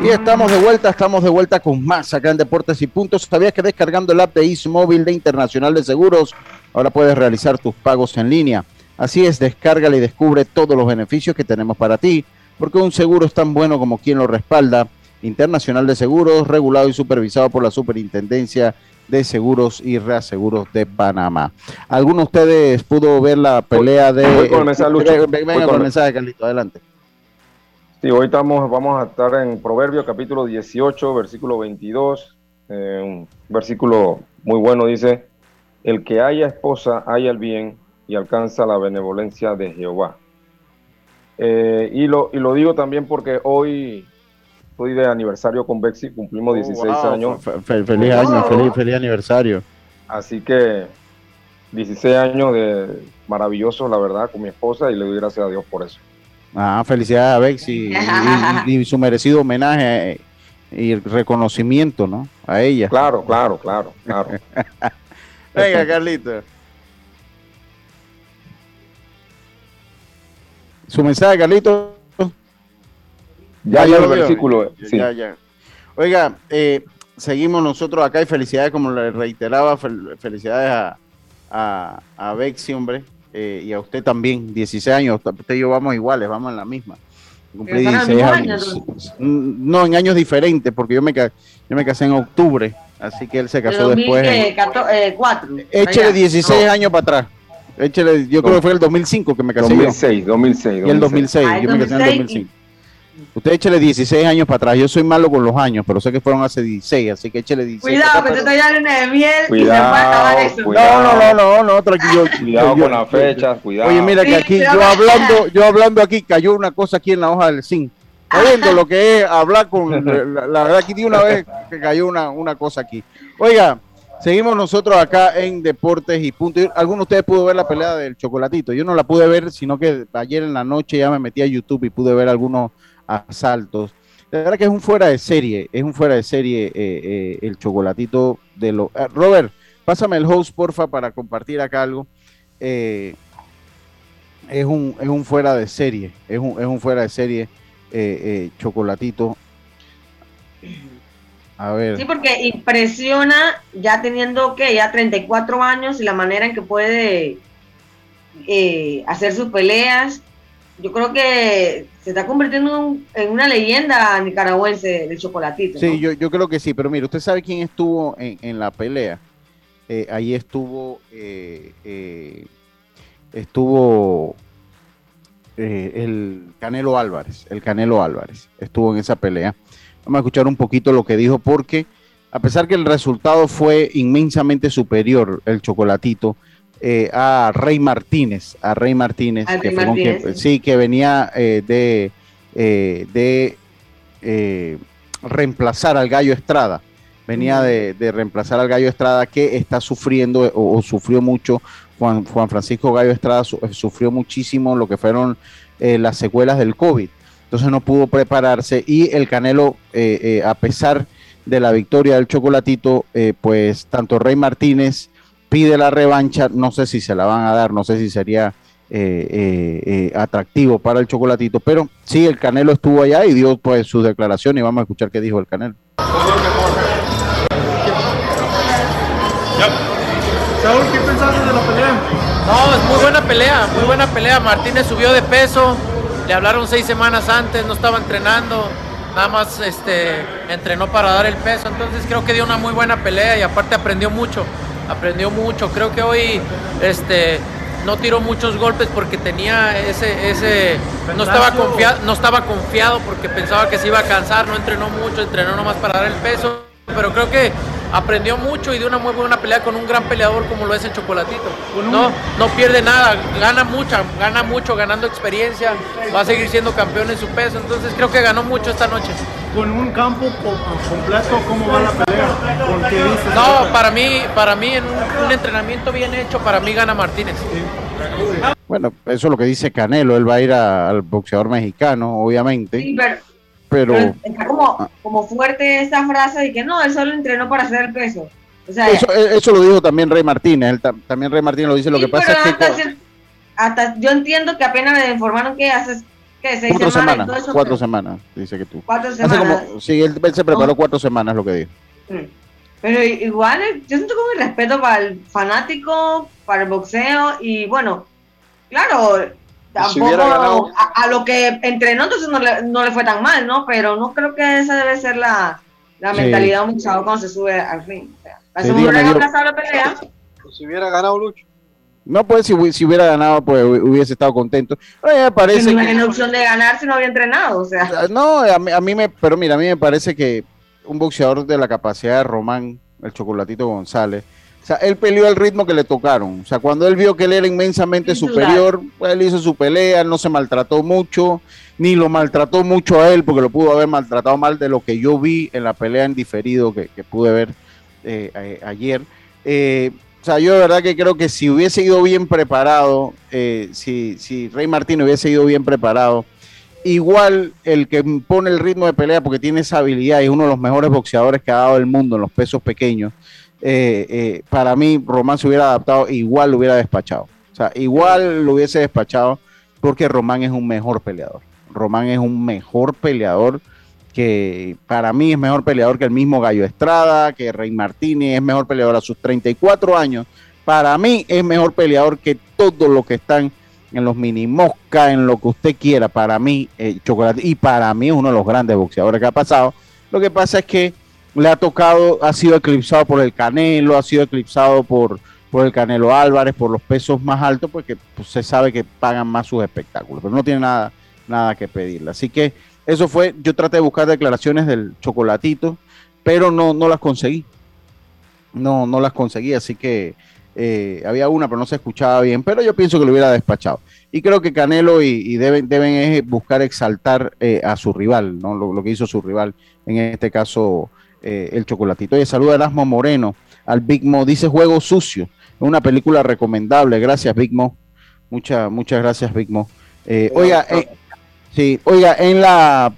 Y estamos de vuelta, estamos de vuelta con más acá en Deportes y Puntos. ¿Sabías que descargando el app de Móvil de Internacional de Seguros, ahora puedes realizar tus pagos en línea? Así es, descárgala y descubre todos los beneficios que tenemos para ti, porque un seguro es tan bueno como quien lo respalda. Internacional de Seguros, regulado y supervisado por la Superintendencia de Seguros y Reaseguros de Panamá. ¿Alguno de ustedes pudo ver la pelea de... Voy con el mensaje, Lucho. Venga con el mensaje, Carlito, adelante. Sí, hoy estamos, vamos a estar en Proverbios capítulo 18, versículo 22, eh, un versículo muy bueno, dice, el que haya esposa haya el bien y alcanza la benevolencia de Jehová. Eh, y, lo, y lo digo también porque hoy estoy de aniversario con Bexi, cumplimos 16 años. feliz año, feliz, feliz aniversario. Así que 16 años de maravilloso, la verdad, con mi esposa y le doy gracias a Dios por eso. Ah, felicidades a Bexi y, su merecido homenaje y reconocimiento, ¿no? A ella. Claro, claro, claro, claro. Venga, Carlito. Su mensaje, Carlito. Ya, ya, el versículo. Sí. Ya, ya. Oiga, eh, seguimos nosotros acá y felicidades, como le reiteraba, felicidades a, a, a Bexi, hombre. Eh, y a usted también, 16 años, usted y yo vamos iguales, vamos en la misma. Cumplí 16 años. Mm, no, en años diferentes, porque yo me, yo me casé en octubre, así que él se casó después. Eh, Échele 16 años para atrás. Échele, yo creo que fue el 2005 que me casé 2006, 2006, Y el 2006, yo me casé en el 2005. Usted échele 16 años para atrás. Yo soy malo con los años, pero sé que fueron hace 16, así que échele 16. Cuidado, que te estoy dando de miel cuidado, y se puede acabar eso. Cuidado, no, no, no, no, no, tranquilo. Cuidado con las fechas, cuidado. Oye, mira que aquí, yo hablando, yo hablando aquí, cayó una cosa aquí en la hoja del zinc. Oyendo lo que es hablar con, la, la verdad, aquí de una vez que cayó una, una cosa aquí. Oiga, Seguimos nosotros acá en Deportes y Punto. ¿Alguno de ustedes pudo ver la pelea del chocolatito? Yo no la pude ver, sino que ayer en la noche ya me metí a YouTube y pude ver algunos asaltos. La verdad que es un fuera de serie, es un fuera de serie eh, eh, el chocolatito de lo... Eh, Robert, pásame el host, porfa, para compartir acá algo. es, un, es un fuera de serie, es un, es un fuera de serie chocolatito. A ver. Sí, porque impresiona ya teniendo que ya 34 años y la manera en que puede hacer sus peleas yo creo que se está convirtiendo en una leyenda nicaragüense del chocolatito. Sí, yo, yo creo que sí, pero mire, ¿usted sabe quién estuvo en, la pelea? Eh, ahí estuvo, eh, eh, estuvo el Canelo Álvarez, el Canelo Álvarez, estuvo en esa pelea. Vamos a escuchar un poquito lo que dijo porque a pesar que el resultado fue inmensamente superior, el chocolatito, eh, a Rey Martínez, a Rey Martínez, que, sí. que venía eh, de, eh, de reemplazar al Gallo Estrada, venía de, reemplazar al Gallo Estrada que está sufriendo o, sufrió mucho, Juan, Juan, Francisco Gallo Estrada sufrió muchísimo lo que fueron las secuelas del COVID, entonces no pudo prepararse y el Canelo, a pesar de la victoria del Chocolatito, pues tanto Rey Martínez, pide la revancha, no sé si se la van a dar, no sé si sería eh, eh, eh, atractivo para el chocolatito, pero sí, el Canelo estuvo allá y dio pues su declaración y vamos a escuchar qué dijo el Canelo. Saúl, ¿qué pensaste de la pelea? No, es muy buena pelea, muy buena pelea. Martínez subió de peso, le hablaron seis semanas antes, no estaba entrenando, nada más este, entrenó para dar el peso, entonces creo que dio una muy buena pelea y aparte aprendió mucho, aprendió mucho. Creo que hoy este, no tiró muchos golpes porque tenía ese, ese no estaba confiado, no estaba confiado porque pensaba que se iba a cansar, no entrenó mucho, entrenó nomás para dar el peso, pero creo que aprendió mucho y dio una muy buena pelea con un gran peleador como lo es el Chocolatito. No, no pierde nada, gana mucho, gana mucho, ganando experiencia, va a seguir siendo campeón en su peso, entonces creo que ganó mucho esta noche. Con un campo completo, ¿cómo va la pelea? no, para mí, para mí en un, entrenamiento bien hecho, para mí gana Martínez. Bueno, eso es lo que dice Canelo, él va a ir al boxeador mexicano, obviamente. Sí, pero, está como, ah. como fuerte esa frase de que no, él solo entrenó para hacer el peso. Eh, eso, lo dijo también Rey Martínez, también Rey Martínez lo dice, lo que pasa es que... Hasta, yo entiendo que apenas me informaron que hace ¿qué, seis cuatro semanas, cuatro semanas, dice que tú. Cuatro semanas. sí, él, se preparó cuatro semanas, lo que dijo. Mm. Pero igual, yo siento como el respeto para el fanático, para el boxeo y bueno, claro, tampoco a, lo que entrenó, entonces no le, no le, fue tan mal, ¿no? Pero no creo que esa debe ser la, la mentalidad de un chavo cuando se sube al fin. O sea, si hubiera ganado Lucho. No, pues si, si, hubiera ganado, pues hubiese estado contento. Pero me parece. No opción de ganar si no había entrenado, o sea. Ah, no, a mí, a mí, me, pero mira, a mí me parece que un boxeador de la capacidad de Román, el Chocolatito González, sea, él peleó al ritmo que le tocaron. O sea, cuando él vio que él era inmensamente superior, pues, él hizo su pelea, no se maltrató mucho, ni lo maltrató mucho a él, porque lo pudo haber maltratado mal de lo que yo vi en la pelea en diferido que, pude ver eh, ayer. Eh, o sea, yo de verdad que creo que si hubiese ido bien preparado, eh, si, si Rey Martín hubiese ido bien preparado, igual el que pone el ritmo de pelea porque tiene esa habilidad y es uno de los mejores boxeadores que ha dado el mundo en los pesos pequeños, eh, eh, para mí Román se hubiera adaptado, igual lo hubiera despachado. O sea, igual lo hubiese despachado porque Román es un mejor peleador. Román es un mejor peleador que para mí es mejor peleador que el mismo Gallo Estrada, que Rey Martínez, es mejor peleador a sus 34 años. Para mí es mejor peleador que todos los que están en los mini mosca, en lo que usted quiera. Para mí, eh, Chocolate, y para mí es uno de los grandes boxeadores que ha pasado. Lo que pasa es que le ha tocado, ha sido eclipsado por el Canelo, ha sido eclipsado por, por el Canelo Álvarez, por los pesos más altos, porque pues, se sabe que pagan más sus espectáculos, pero no tiene nada, nada que pedirle. Así que eso fue, yo traté de buscar declaraciones del chocolatito, pero no, no las conseguí. No, no las conseguí, así que eh, había una, pero no se escuchaba bien, pero yo pienso que lo hubiera despachado. Y creo que Canelo y, deben, deben buscar exaltar eh, a su rival, ¿no? Lo, que hizo su rival, en este caso eh, el chocolatito. Oye, saluda a Erasmo Moreno, al Big Mo. Dice Juego Sucio. Es una película recomendable. Gracias, Big Mo. Muchas, muchas gracias, Big Mo. Eh, oiga, eh, sí, oiga, en la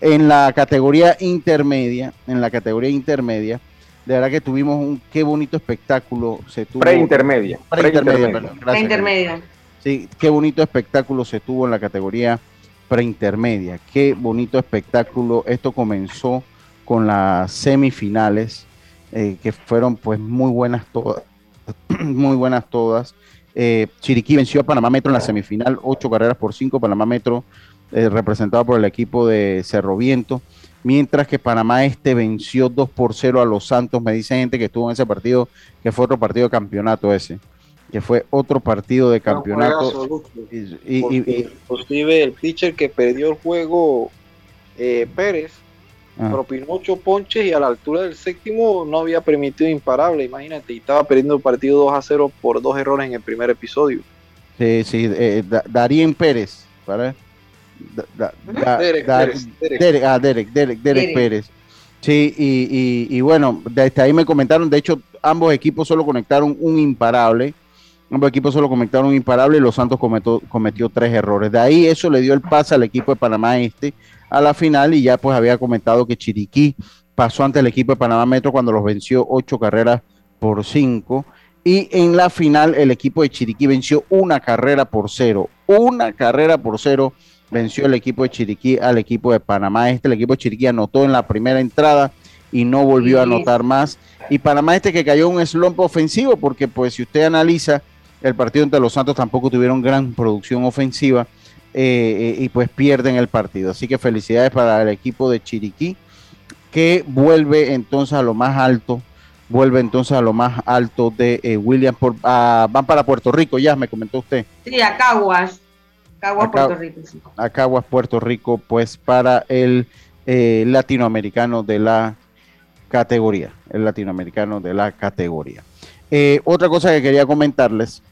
en la categoría intermedia, en la categoría intermedia, de verdad que tuvimos un qué bonito espectáculo se tuvo. Preintermedia. Preintermedia. Preintermedia. Sí, qué bonito espectáculo se tuvo en la categoría preintermedia. Qué bonito espectáculo. Esto comenzó con las semifinales, eh, que fueron pues muy buenas todas, muy buenas todas. Eh, Chiriquí venció a Panamá Metro en la semifinal, ocho carreras por cinco, Panamá Metro eh, representado por el equipo de Cerro Viento, mientras que Panamá Este venció 2 por 0 a los Santos, me dice gente que estuvo en ese partido, que fue otro partido de campeonato ese, que fue otro partido de campeonato. y, inclusive el pitcher que perdió el juego, Pérez, Ah. propinó ocho ponches y a la altura del séptimo no había permitido imparable, imagínate, y estaba perdiendo el partido 2 a 0 por dos errores en el primer episodio. Sí, sí, eh, Darín Pérez, ¿vale? Derek, Derek, ah, Derek, Derek, Derek, Pérez. Sí, y, y, bueno, desde ahí me comentaron, de hecho, ambos equipos solo conectaron un imparable. Ambos equipos solo conectaron un imparable y los Santos cometió, cometió tres errores. De ahí eso le dio el pase al equipo de Panamá Este a la final y ya pues había comentado que Chiriquí pasó ante el equipo de Panamá Metro cuando los venció ocho carreras por cinco. Y en la final el equipo de Chiriquí venció una carrera por cero. Una carrera por cero venció el equipo de Chiriquí al equipo de Panamá. Este, el equipo de Chiriquí anotó en la primera entrada y no volvió a anotar más. Y Panamá este que cayó un slump ofensivo, porque pues si usted analiza el partido entre los Santos tampoco tuvieron gran producción ofensiva eh, eh, y pues pierden el partido. Así que felicidades para el equipo de Chiriquí que vuelve entonces a lo más alto, vuelve entonces a lo más alto de eh, William, por, van para Puerto Rico, ya me comentó usted. Sí, a Caguas, Caguas, Puerto Rico. Sí. A Caguas, Puerto Rico, pues para el latinoamericano de la categoría, el latinoamericano de la categoría. otra cosa que quería comentarles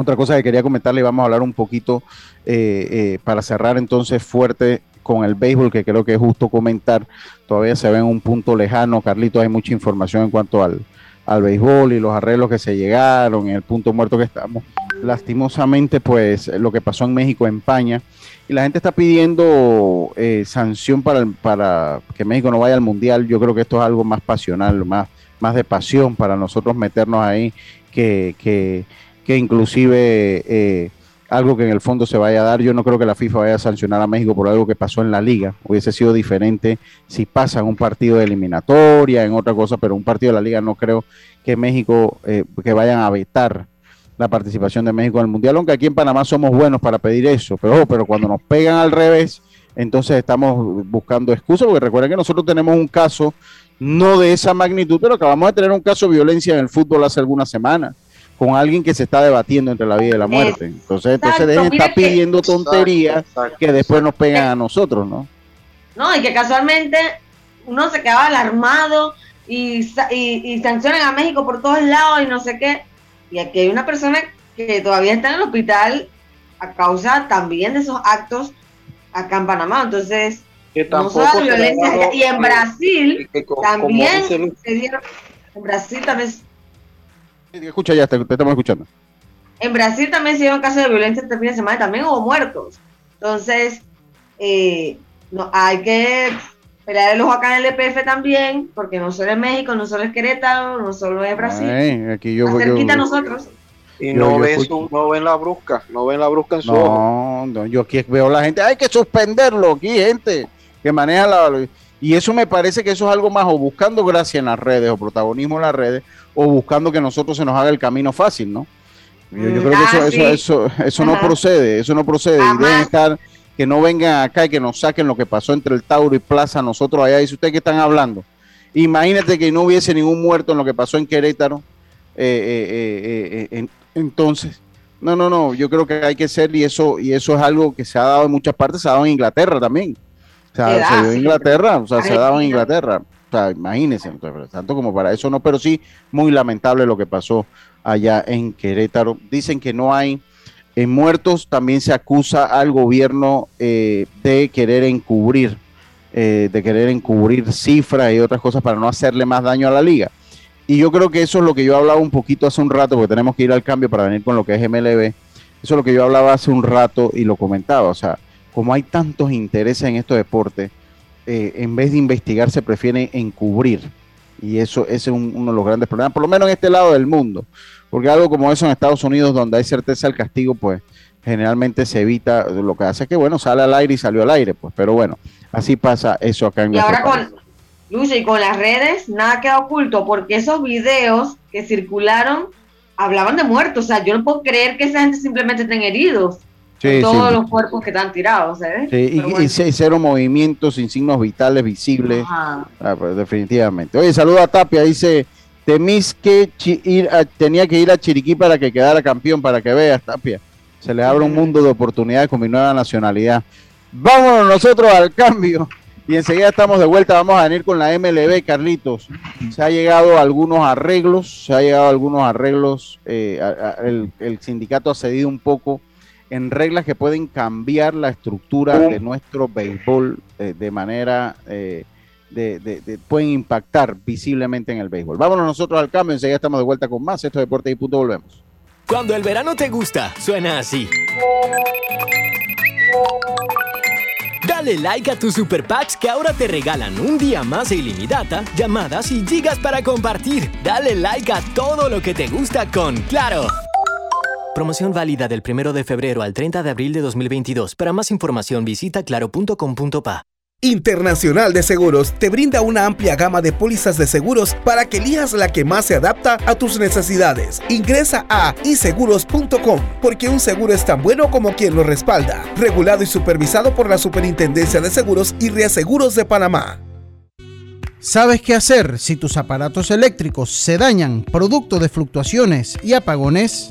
otra cosa que quería comentarle, y vamos a hablar un poquito eh, eh, para cerrar entonces fuerte con el béisbol, que creo que es justo comentar. Todavía se ve en un punto lejano, Carlito, hay mucha información en cuanto al, al béisbol y los arreglos que se llegaron, en el punto muerto que estamos. Lastimosamente, pues lo que pasó en México, en España, y la gente está pidiendo eh, sanción para, para que México no vaya al Mundial. Yo creo que esto es algo más pasional, más, más de pasión para nosotros meternos ahí que, que inclusive eh, algo que en el fondo se vaya a dar. Yo no creo que la FIFA vaya a sancionar a México por algo que pasó en la liga. Hubiese sido diferente si pasa en un partido de eliminatoria, en otra cosa, pero un partido de la liga no creo que México, eh, que vayan a vetar la participación de México en el Mundial, aunque aquí en Panamá somos buenos para pedir eso, pero, pero cuando nos pegan al revés, entonces estamos buscando excusas, porque recuerden que nosotros tenemos un caso, no de esa magnitud, pero acabamos de tener un caso de violencia en el fútbol hace algunas semanas con alguien que se está debatiendo entre la vida y la muerte. Entonces, entonces dejen estar pidiendo tonterías que después nos pegan a nosotros, ¿no? No, y que casualmente uno se quedaba alarmado y, y, y sancionan a México por todos lados y no sé qué. Y aquí hay una persona que todavía está en el hospital a causa también de esos actos acá en Panamá. Entonces, no solo violencia. y en Brasil también se dieron, en Brasil también Escucha ya, te, estamos escuchando. En Brasil también se dieron casos de violencia este fin de semana, también hubo muertos. Entonces, eh, no, hay que pelear el ojo acá en el EPF también, porque no solo es México, no solo es Querétaro, no solo es Brasil. aquí yo, cerquita a nosotros. Y no, ven no ven la brusca, no ven la brusca en su no, no, yo aquí veo la gente, hay que suspenderlo aquí, gente que maneja la... Y eso me parece que eso es algo más o buscando gracia en las redes o protagonismo en las redes o buscando que nosotros se nos haga el camino fácil, ¿no? Yo, creo que eso, ah, eso, eso, eso no procede, eso no procede. Y deben estar, que no vengan acá y que nos saquen lo que pasó entre el Tauro y Plaza, nosotros allá. Dice usted que están hablando. Imagínate que no hubiese ningún muerto en lo que pasó en Querétaro. Eh, eh, eh, entonces, no, no, no, yo creo que hay que ser, y eso, y eso es algo que se ha dado en muchas partes, se ha dado en Inglaterra también. O sea, se dio en Inglaterra, o sea, se ha dado en Inglaterra. O sea, imagínense, tanto como para eso no, pero sí muy lamentable lo que pasó allá en Querétaro. Dicen que no hay eh, muertos, también se acusa al gobierno eh, de querer encubrir, eh, de querer encubrir cifras y otras cosas para no hacerle más daño a la liga. Y yo creo que eso es lo que yo hablaba un poquito hace un rato, porque tenemos que ir al cambio para venir con lo que es MLB. Eso es lo que yo hablaba hace un rato y lo comentaba. O sea, como hay tantos intereses en estos deportes, eh, en vez de investigar se prefiere encubrir. Y eso ese es uno de los grandes problemas, por lo menos en este lado del mundo. Porque algo como eso en Estados Unidos, donde hay certeza del castigo, pues generalmente se evita. Lo que hace es que, bueno, sale al aire y salió al aire, pues. Pero bueno, así pasa eso acá en Y ahora con, Lucha, y con las redes, nada queda oculto, porque esos videos que circularon hablaban de muertos. O sea, yo no puedo creer que esa gente simplemente estén heridos todos los cuerpos que están tirados, ¿eh? Sí, y, cero movimientos, sin signos vitales visibles. Ah, pues, definitivamente. Oye, saluda a Tapia, dice, temís que ir tenía que ir a Chiriquí para que quedara campeón, para que veas, Tapia. Se le abre un mundo de oportunidades con mi nueva nacionalidad. Vámonos nosotros al cambio. Y enseguida estamos de vuelta, vamos a venir con la MLB, Carlitos. Se ha llegado a algunos arreglos, se ha llegado a algunos arreglos, eh, el, el sindicato ha cedido un poco en reglas que pueden cambiar la estructura de nuestro béisbol eh, de manera, eh, de, pueden impactar visiblemente en el béisbol. Vámonos nosotros al cambio, enseguida estamos de vuelta con más. Esto es Deporte y Punto, volvemos. Cuando el verano te gusta, suena así. Dale like a tus super packs que ahora te regalan un día más de ilimitada, llamadas y gigas para compartir. Dale like a todo lo que te gusta con Claro. Promoción válida del 1 de febrero al 30 de abril de 2022. Para más información visita claro.com.pa. Internacional de Seguros te brinda una amplia gama de pólizas de seguros para que elijas la que más se adapta a tus necesidades. Ingresa a iseguros.com porque un seguro es tan bueno como quien lo respalda. Regulado y supervisado por la Superintendencia de Seguros y Reaseguros de Panamá. ¿Sabes qué hacer si tus aparatos eléctricos se dañan producto de fluctuaciones y apagones?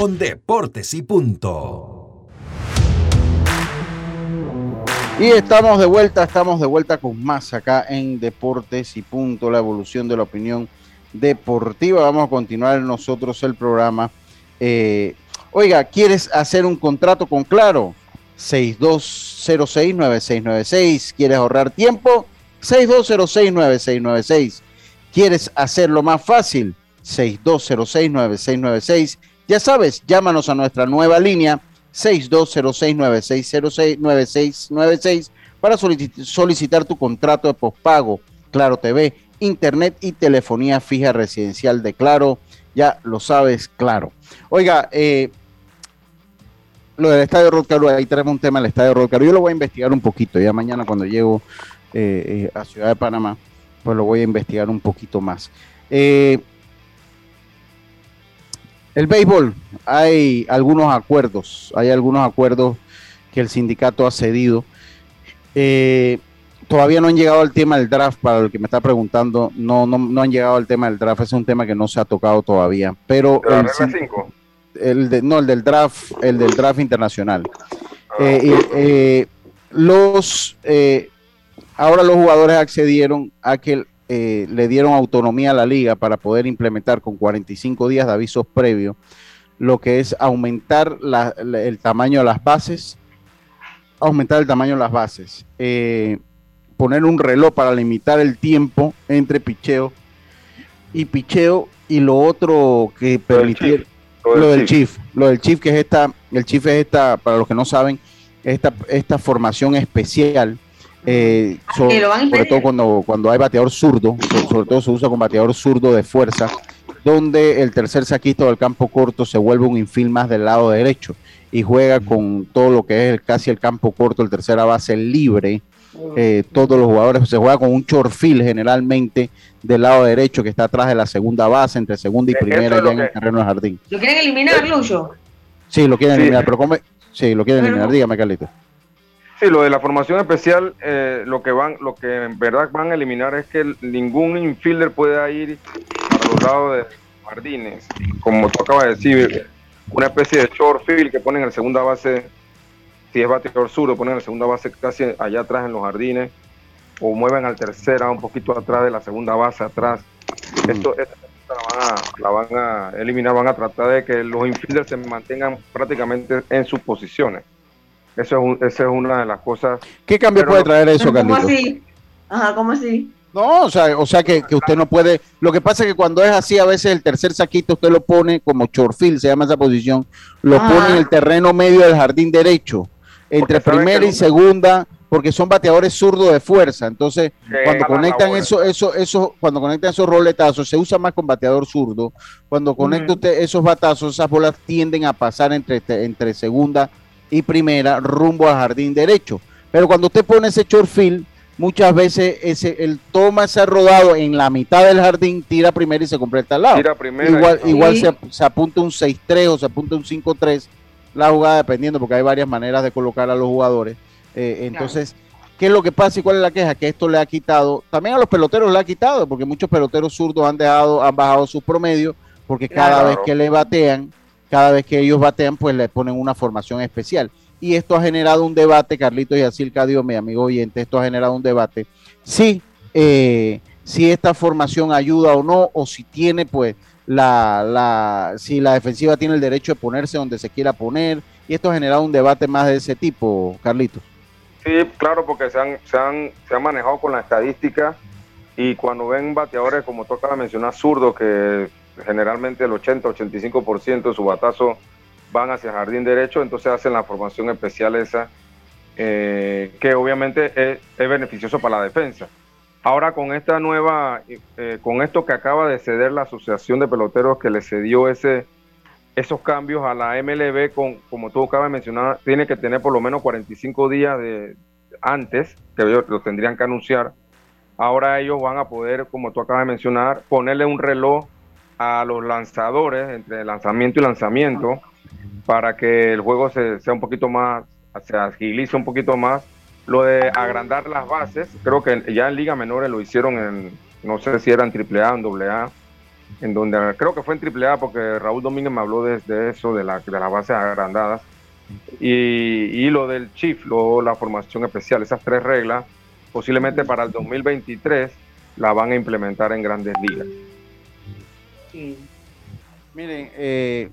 con Deportes y Punto. Y estamos de vuelta, estamos de vuelta con más acá en Deportes y Punto, la evolución de la opinión deportiva. Vamos a continuar nosotros el programa. Eh, oiga, ¿quieres hacer un contrato con Claro? 6206-9696. ¿Quieres ahorrar tiempo? 6206-9696. ¿Quieres hacerlo más fácil? 6206-9696. Ya sabes, llámanos a nuestra nueva línea 6206-9606-9696 para solicitar tu contrato de pospago, Claro TV, Internet y telefonía fija residencial de Claro. Ya lo sabes, claro. Oiga, eh, lo del Estadio Rodcaro, ahí tenemos un tema del Estadio Rodcaro. Yo lo voy a investigar un poquito, ya mañana cuando llego eh, eh, a Ciudad de Panamá, pues lo voy a investigar un poquito más. Eh, el béisbol, hay algunos acuerdos, hay algunos acuerdos que el sindicato ha cedido. Eh, todavía no han llegado al tema del draft, para el que me está preguntando, no, no, no han llegado al tema del draft, es un tema que no se ha tocado todavía. Pero ¿De la el, regla 5? el de- no, el del draft, el del draft internacional. Eh, y, eh, los eh, ahora los jugadores accedieron a que eh, le dieron autonomía a la liga para poder implementar con 45 días de avisos previos lo que es aumentar la- la- el tamaño de las bases, aumentar el tamaño de las bases, eh, poner un reloj para limitar el tiempo entre picheo y picheo y lo otro que permitir Lo lo del del chief. chief, lo del chief que es esta, el chief es esta, para los que no saben, esta, esta formación especial, eh, so- que lo van a sobre todo cuando, cuando hay bateador zurdo, so- sobre todo se usa con bateador zurdo de fuerza, donde el tercer saquito del campo corto se vuelve un infield más del lado derecho y juega con todo lo que es el- casi el campo corto, el tercera base libre. eh, todos los jugadores se juega con un short field generalmente del lado derecho que está atrás de la segunda base, entre segunda y primera ya en el terreno del jardín. ¿Lo quieren eliminar, Lucho? Sí, lo quieren Sí. eliminar, pero ¿cómo? Sí, lo quieren Pero- eliminar. Dígame, Carlito. Sí, lo de la formación especial, eh, lo que van, lo que en verdad van a eliminar es que ningún infielder pueda ir para los lados de jardines, como tú acabas de decir, una especie de short field que ponen en la segunda base, si es bateador sur, ponen en la segunda base casi allá atrás en los jardines, o mueven al tercera un poquito atrás de la segunda base atrás. Esto, esta la van, a, la van a eliminar, van a tratar de que los infielders se mantengan prácticamente en sus posiciones. Eso es, un- esa es una de las cosas. ¿Qué cambio puede traer eso, ¿Cómo Carlito? así? Ajá, ¿cómo así? No, o sea, o sea que, que usted no puede. Lo que pasa es que cuando es así, a veces el tercer saquito usted lo pone como chorfil, se llama esa posición, lo pone en el terreno medio del jardín derecho, entre primera y segunda, porque son bateadores zurdos de fuerza. Entonces, cuando conectan eso, eso, eso, cuando conectan esos roletazos, se usa más con bateador zurdo. Cuando conecta usted esos batazos, esas bolas tienden a pasar entre, entre segunda y primera rumbo al jardín derecho. Pero cuando usted pone ese short field, muchas veces ese, él toma ese rodado en la mitad del jardín, tira primero y se completa al lado. Tira primera igual y- igual se, se apunta un 6-3 o se apunta un 5-3 la jugada dependiendo porque hay varias maneras de colocar a los jugadores. Eh, entonces, ¿Qué es lo que pasa y cuál es la queja? Que esto le ha quitado, también a los peloteros le ha quitado, porque muchos peloteros zurdos han dejado, han bajado sus promedios, porque cada Claro. vez que le batean, cada vez que ellos batean, pues le ponen una formación especial. Y esto ha generado un debate, Carlitos y Asilca Dios, mi amigo oyente, esto ha generado un debate. Si, eh, si esta formación ayuda o no, o si tiene, pues, la, la, si la defensiva tiene el derecho de ponerse donde se quiera poner. Y esto ha generado un debate más de ese tipo, Carlitos. Sí, claro, porque se han, se han, se han manejado con la estadística y cuando ven bateadores, como de mencionar, zurdos, que generalmente el 80-85% de su batazo van hacia jardín derecho, entonces hacen la formación especial esa, eh, que obviamente es, es beneficioso para la defensa. Ahora con esta nueva, eh, con esto que acaba de ceder la Asociación de Peloteros que le cedió ese, esos cambios a la MLB, con, como tú acabas de mencionar, tiene que tener por lo menos 45 días de, antes, que ellos lo tendrían que anunciar. Ahora ellos van a poder, como tú acabas de mencionar, ponerle un reloj a los lanzadores entre lanzamiento y lanzamiento para que el juego se, sea un poquito más, se agilice un poquito más. Lo de agrandar las bases, creo que ya en Liga Menores lo hicieron en, no sé si era en AAA o en AA, en donde creo que fue en AAA porque Raúl Domínguez me habló de, eso, de, la, de las bases agrandadas. Y, y lo del Chief, la formación especial, esas tres reglas, posiblemente para el 2023 la van a implementar en grandes ligas. Miren, eh,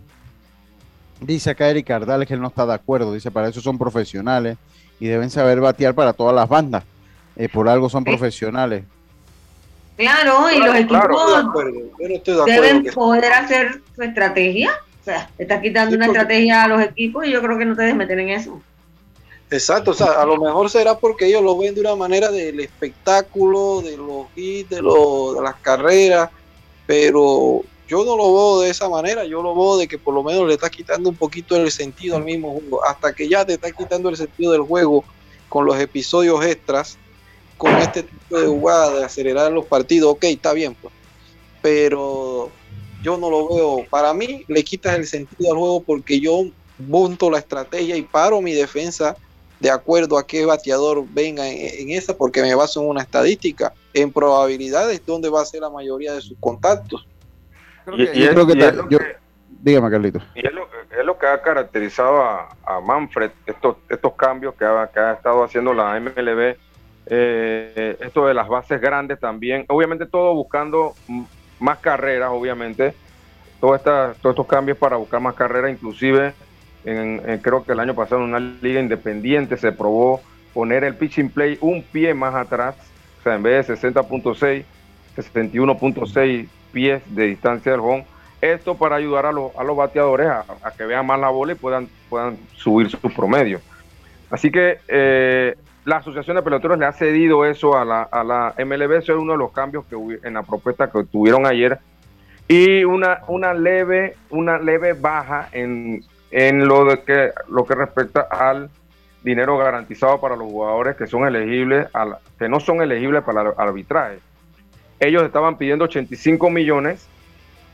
dice acá Eric Cardales que él no está de acuerdo. Dice, para eso son profesionales y deben saber batear para todas las bandas. Eh, por algo son profesionales. Claro, y los equipos Yo no estoy de acuerdo. deben que- poder hacer su estrategia. O sea, estás quitando una estrategia a los equipos y yo creo que no te debes meter en eso. Exacto, o sea, a lo mejor será porque ellos lo ven de una manera del espectáculo, de los hits, de, lo- de las carreras, pero yo no lo veo de esa manera, yo lo veo de que por lo menos le estás quitando un poquito el sentido al mismo juego, hasta que ya te estás quitando el sentido del juego con los episodios extras, con este tipo de jugada de acelerar los partidos, ok, está bien, pues, pero yo no lo veo, para mí le quitas el sentido al juego porque yo monto la estrategia y paro mi defensa de acuerdo a qué bateador venga en, en esa, porque me baso en una estadística, en probabilidades donde va a ser la mayoría de sus contactos. Y- y yo es- creo que y ta- es lo yo- que- dígame, Carlitos. Y es lo, es lo que ha caracterizado a, a Manfred, estos, estos cambios que ha, que ha estado haciendo la MLB, eh, esto de las bases grandes también, obviamente todo buscando más carreras, obviamente, todas estas- todos estos cambios para buscar más carreras, inclusive en, en- creo que el año pasado en una liga independiente se probó poner el pitching play un pie más atrás, o sea, en vez de 60.6, 61.6 pies de distancia del home, esto para ayudar a, los- a los bateadores a, que vean más la bola y puedan, puedan subir su promedio. Así que eh, la Asociación de Peloteros le ha cedido eso a la, a la MLB, eso es uno de los cambios que en la propuesta que tuvieron ayer. Y una, una leve, una leve baja en, en lo que lo que respecta al dinero garantizado para los jugadores que son elegibles, que no son elegibles para el arbitraje. Ellos estaban pidiendo 85 millones,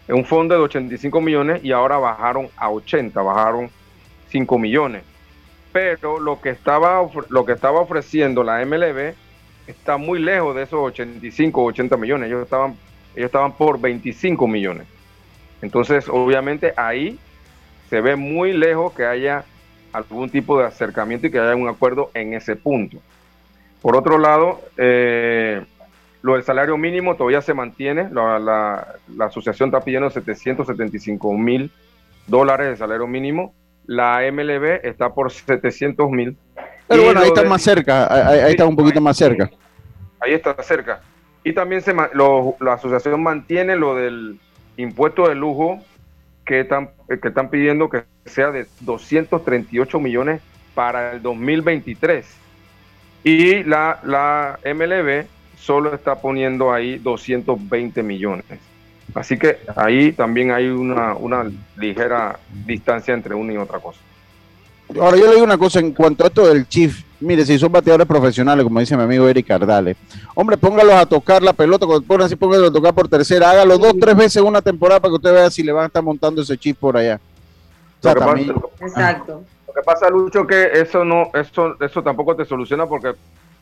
un fondo de 85 millones y ahora bajaron a 80, bajaron 5 millones. Pero lo que estaba lo que estaba ofreciendo la MLB está muy lejos de esos 85 o 80 millones. Ellos estaban ellos estaban por 25 millones. Entonces, obviamente ahí se ve muy lejos que haya algún tipo de acercamiento y que haya un acuerdo en ese punto. Por otro lado, eh, lo del salario mínimo todavía se mantiene. La, la- la asociación está pidiendo 775 mil dólares de salario mínimo. La MLB está por 700 mil. Pero bueno, ahí está más cerca, ahí, ahí está un poquito más cerca. Ahí está cerca. Y también se, lo- la asociación mantiene lo del impuesto de lujo que están, que están pidiendo que sea de 238 millones para el 2023. Y la, la MLB solo está poniendo ahí 220 millones. Así que ahí también hay una, una ligera distancia entre una y otra cosa. Ahora yo le digo una cosa en cuanto a esto del Chief. Mire, si son bateadores profesionales, como dice mi amigo Eric Cardales, hombre, póngalos a tocar la pelota, cuando así, póngalos a tocar por tercera, hágalo dos, tres veces una temporada para que usted vea si le van a estar montando ese Chief por allá. O sea, Lo que pasa- también- Exacto. Lo que pasa, Lucho, que eso no, eso, eso tampoco te soluciona porque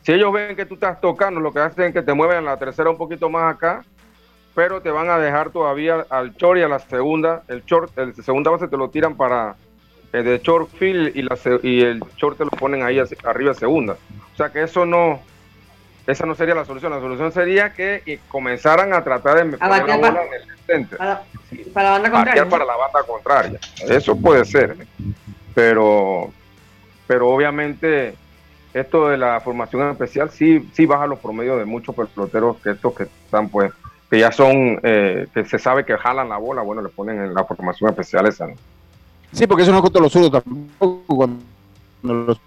Si ellos ven que tú estás tocando, lo que hacen es que te mueven la tercera un poquito más acá, pero te van a dejar todavía al short y a la segunda. El short, el segunda base te lo tiran para el de short field y, la, y el short te lo ponen ahí arriba segunda. O sea que eso no, esa no sería la solución. La solución sería que comenzaran a tratar de poner la bola en el centro. Para, para, la banda contraria. para la banda contraria. Eso puede ser. Pero, pero obviamente esto de la formación especial sí, sí baja los promedios de muchos peloteros que estos que están pues que ya son eh, que se sabe que jalan la bola, bueno, le ponen en la formación especial esa. Sí, porque eso no es contra los zurdos tampoco. Cuando los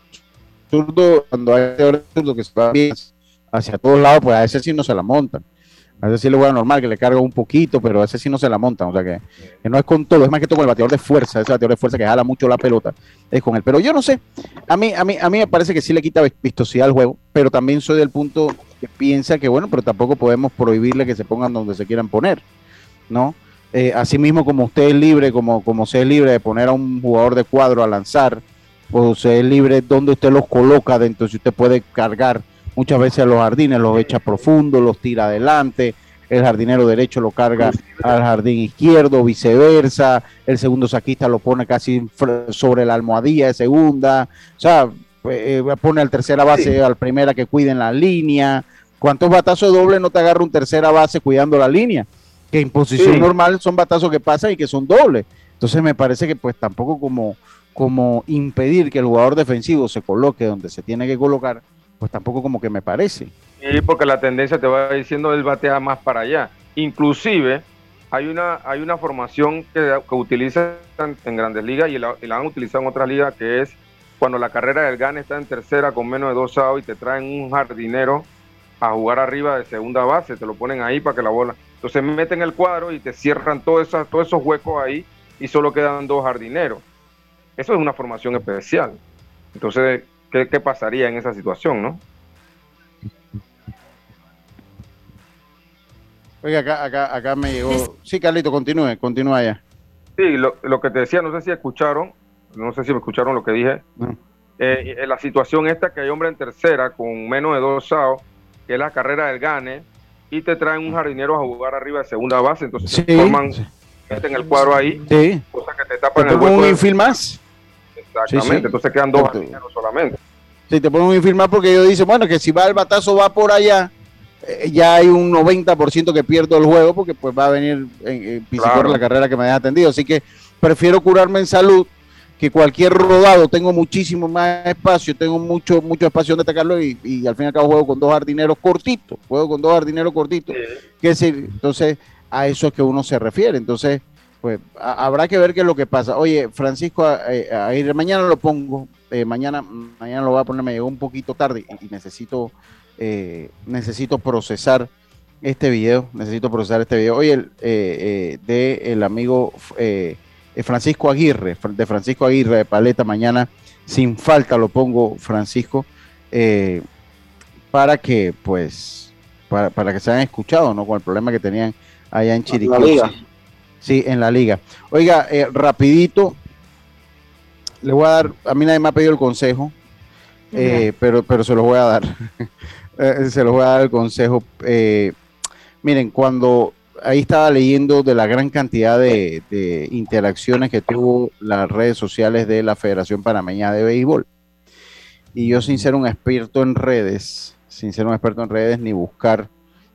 zurdos, cuando hay zurdos que se va bien hacia todos lados, pues a ese sí no se la montan. A ese sí le juega normal, que le carga un poquito, pero a ese sí no se la montan. O sea que, no es con todo, es más que todo con el bateador de fuerza, ese bateador de fuerza que jala mucho la pelota, es con él. Pero yo no sé, a mí, a mí, a mí me parece que sí le quita vistosidad al juego, pero también soy del punto que piensa que, bueno, pero tampoco podemos prohibirle que se pongan donde se quieran poner, ¿no? Eh, así mismo como usted es libre, como, como usted es libre de poner a un jugador de cuadro a lanzar, o usted es libre donde usted los coloca dentro, si usted puede cargar muchas veces a los jardines, los echa profundo, los tira adelante, el jardinero derecho lo carga al jardín izquierdo, viceversa, el segundo saquista lo pone casi sobre la almohadilla de segunda, o sea, eh, pone al tercera base al primera que cuiden la línea. ¿Cuántos batazos de doble no te agarra un tercera base cuidando la línea? Que en posición normal son batazos que pasan y que son dobles. Entonces me parece que pues tampoco como, como impedir que el jugador defensivo se coloque donde se tiene que colocar, pues tampoco como que me parece. Sí, porque la tendencia te va diciendo él batea más para allá. Inclusive hay una, hay una formación que, que utilizan en grandes ligas y la, han utilizado en otras ligas que es cuando la carrera del GAN está en tercera con menos de dos outs y te traen un jardinero a jugar arriba de segunda base, te lo ponen ahí para que la bola. Entonces meten el cuadro y te cierran todos esos, todos esos huecos ahí y solo quedan dos jardineros. Eso es una formación especial. Entonces, ¿qué, pasaría en esa situación, no? Oiga, acá, acá, acá me llegó. Sí, Carlito, continúe, continúa ya. Sí, lo, que te decía, no sé si escucharon, no sé si me escucharon lo que dije. Eh, la situación esta que hay hombre en tercera con menos de dos SAO, que es la carrera del Gane, y te traen un jardinero a jugar arriba de segunda base, entonces sí, forman, meten el cuadro ahí, sí. cosa que te tapan el hueco. un infield más? Exactamente, entonces quedan dos jardineros solamente. Sí, te ponen un infield más porque ellos dicen, bueno, que si va el batazo va por allá, eh, ya hay un 90% que pierdo el juego porque pues va a venir en, en la carrera que me haya atendido. Así que prefiero curarme en salud que cualquier rodado. Tengo muchísimo más espacio, tengo mucho mucho espacio donde atacarlo y, y al fin y al cabo juego con dos jardineros cortitos. Juego con dos jardineros cortitos. Que entonces, a eso es que uno se refiere. Entonces, pues habrá que ver qué es lo que pasa. Oye, Francisco, eh, mañana lo pongo. Eh, mañana, mañana lo voy a poner, me llegó un poquito tarde y, necesito, eh, necesito procesar este video. Necesito procesar este video. Oye, el, de el amigo eh, Francisco Aguirre, de Francisco Aguirre de Paleta, mañana sin falta lo pongo, Francisco, eh, para que pues, para, que se hayan escuchado, ¿no? Con el problema que tenían allá en Chiriquí. Sí, en la liga. Oiga, eh, rapidito, le voy a dar, a mí nadie me ha pedido el consejo, pero, pero se los voy a dar. se los voy a dar el consejo. miren, cuando ahí estaba leyendo de la gran cantidad de, interacciones que tuvo las redes sociales de la Federación Panameña de Béisbol. Y yo sin ser un experto en redes, sin ser un experto en redes, ni buscar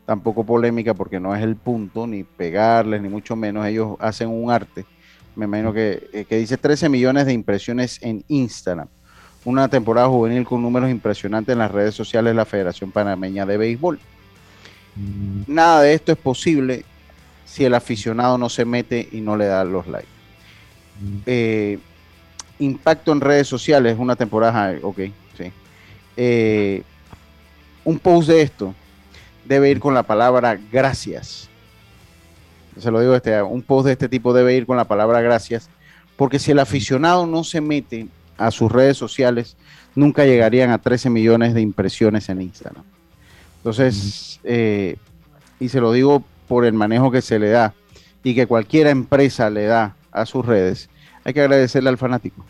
tampoco polémica porque no es el punto, ni pegarles, ni mucho menos, ellos hacen un arte. Me imagino que, eh, que dice 13 millones de impresiones en Instagram. Una temporada juvenil con números impresionantes en las redes sociales de la Federación Panameña de Béisbol. Mm. Nada de esto es posible si el aficionado no se mete y no le da los likes. Eh, impacto en redes sociales, una temporada, ok, sí. Eh, un post de esto debe ir con la palabra gracias. Se lo digo, este, un post de este tipo debe ir con la palabra gracias, porque si el aficionado no se mete a sus redes sociales, nunca llegarían a 13 millones de impresiones en Instagram. Entonces, eh, y se lo digo por el manejo que se le da y que cualquier empresa le da a sus redes, hay que agradecerle al fanático.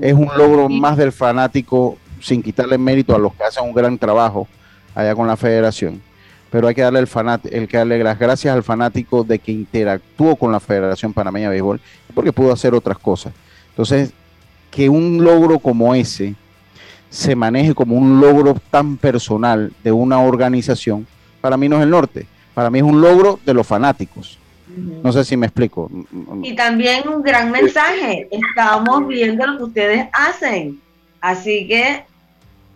Es un logro más del fanático sin quitarle mérito a los que hacen un gran trabajo allá con la federación, pero hay que darle el, el que darle las gracias al fanático de que interactuó con la Federación Panameña de Béisbol, porque pudo hacer otras cosas. Entonces, que un logro como ese se maneje como un logro tan personal de una organización, para mí no es el norte, para mí es un logro de los fanáticos. No sé si me explico. Y también un gran mensaje, estamos viendo lo que ustedes hacen, así que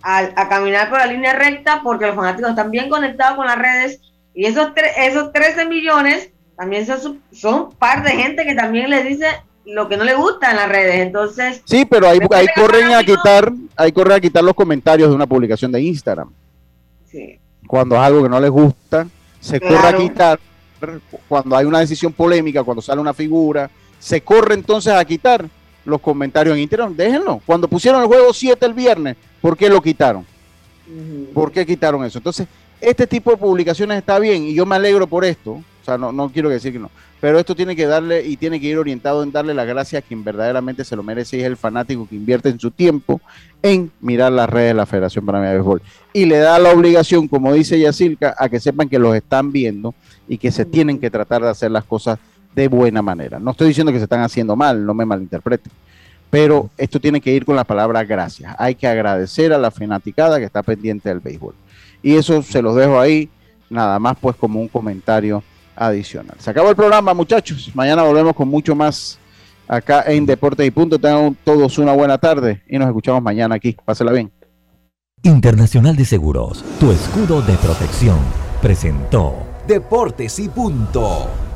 a, caminar por la línea recta porque los fanáticos están bien conectados con las redes y esos, esos 13 millones también son, son par de gente que también les dice lo que no le gusta en las redes. Entonces, sí, pero ahí, ahí corren a quitar, ahí corren a quitar los comentarios de una publicación de Instagram. Cuando es algo que no les gusta, se corre a quitar. Cuando hay una decisión polémica, cuando sale una figura, se corre entonces a quitar los comentarios en Instagram. Déjenlo. Cuando pusieron el juego 7 el viernes, ¿por qué lo quitaron? ¿Por qué quitaron eso? Entonces, este tipo de publicaciones está bien y yo me alegro por esto. O sea, no, no quiero decir que no. Pero esto tiene que darle y tiene que ir orientado en darle la gracia a quien verdaderamente se lo merece y es el fanático que invierte en su tiempo en mirar las redes de la Federación Panameña de Béisbol. Y le da la obligación, como dice Yacirca, a que sepan que los están viendo y que se tienen que tratar de hacer las cosas de buena manera. No estoy diciendo que se están haciendo mal, no me malinterpreten. Pero esto tiene que ir con la palabra gracias. Hay que agradecer a la fanaticada que está pendiente del béisbol. Y eso se los dejo ahí, nada más pues como un comentario Se acabó el programa, muchachos. Mañana volvemos con mucho más acá en Deportes y Punto. Tengan todos una buena tarde y nos escuchamos mañana aquí. Pásela bien. Internacional de Seguros, tu escudo de protección, presentó Deportes y Punto.